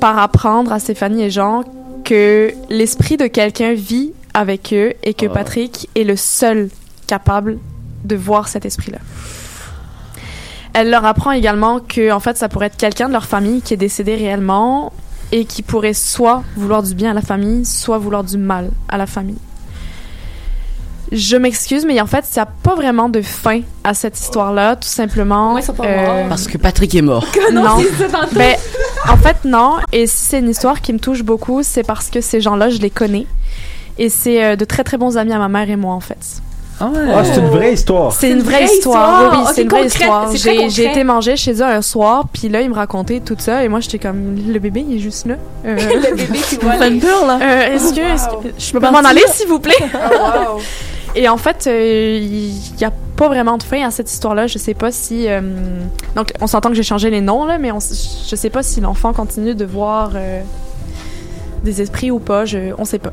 par apprendre à Stéphanie et Jean que l'esprit de quelqu'un vit avec eux et que Ah. Patrick est le seul capable de voir cet esprit-là. Elle leur apprend également que, en fait, ça pourrait être quelqu'un de leur famille qui est décédé réellement et qui pourrait soit vouloir du bien à la famille, soit vouloir du mal à la famille. Je m'excuse, mais en fait, il n'y a pas vraiment de fin à cette histoire-là, tout simplement. Moi, ils sont pas euh, morts. Parce que Patrick est mort. non. ça tantôt. Ben, en fait, non. Et si c'est une histoire qui me touche beaucoup, c'est parce que ces gens-là, je les connais. Et c'est euh, de très très bons amis à ma mère et moi, en fait. Ah ouais. Ah, c'est une vraie histoire. C'est une vraie, vraie histoire. histoire. Oui, oui, Ok, c'est une vraie histoire. J'ai, été manger chez eux un soir, puis là, ils me racontaient tout ça, et moi, j'étais comme, le bébé, il est juste là. Euh, le bébé, tu vois. Fan peur là. euh, est-ce que, je peux Parti m'en aller, s'il vous plaît? wow. Et en fait, euh, il n'y a pas vraiment de fin à cette histoire-là. Je sais pas si. euh, donc, on s'entend que j'ai changé les noms, là, mais on, s- je sais pas si l'enfant continue de voir euh, des esprits ou pas. Je, on sait pas.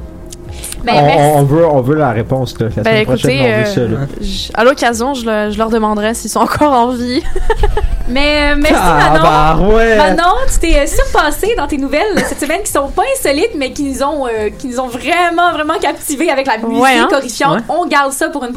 Ben, on, veut, on veut la réponse. Là. La Ben, semaine écoutez, prochaine, on veut euh, ça. Là. Je- à l'occasion, je, le- je leur demanderai s'ils sont encore en vie. Mais euh, merci, Ah, Manon. bah ouais. Manon, tu t'es euh, surpassée dans tes nouvelles cette semaine qui sont pas insolites, mais qui nous ont, euh, qui nous ont vraiment, vraiment captivés avec la musique Ouais, hein? horrifiante. Ouais. On garde ça pour une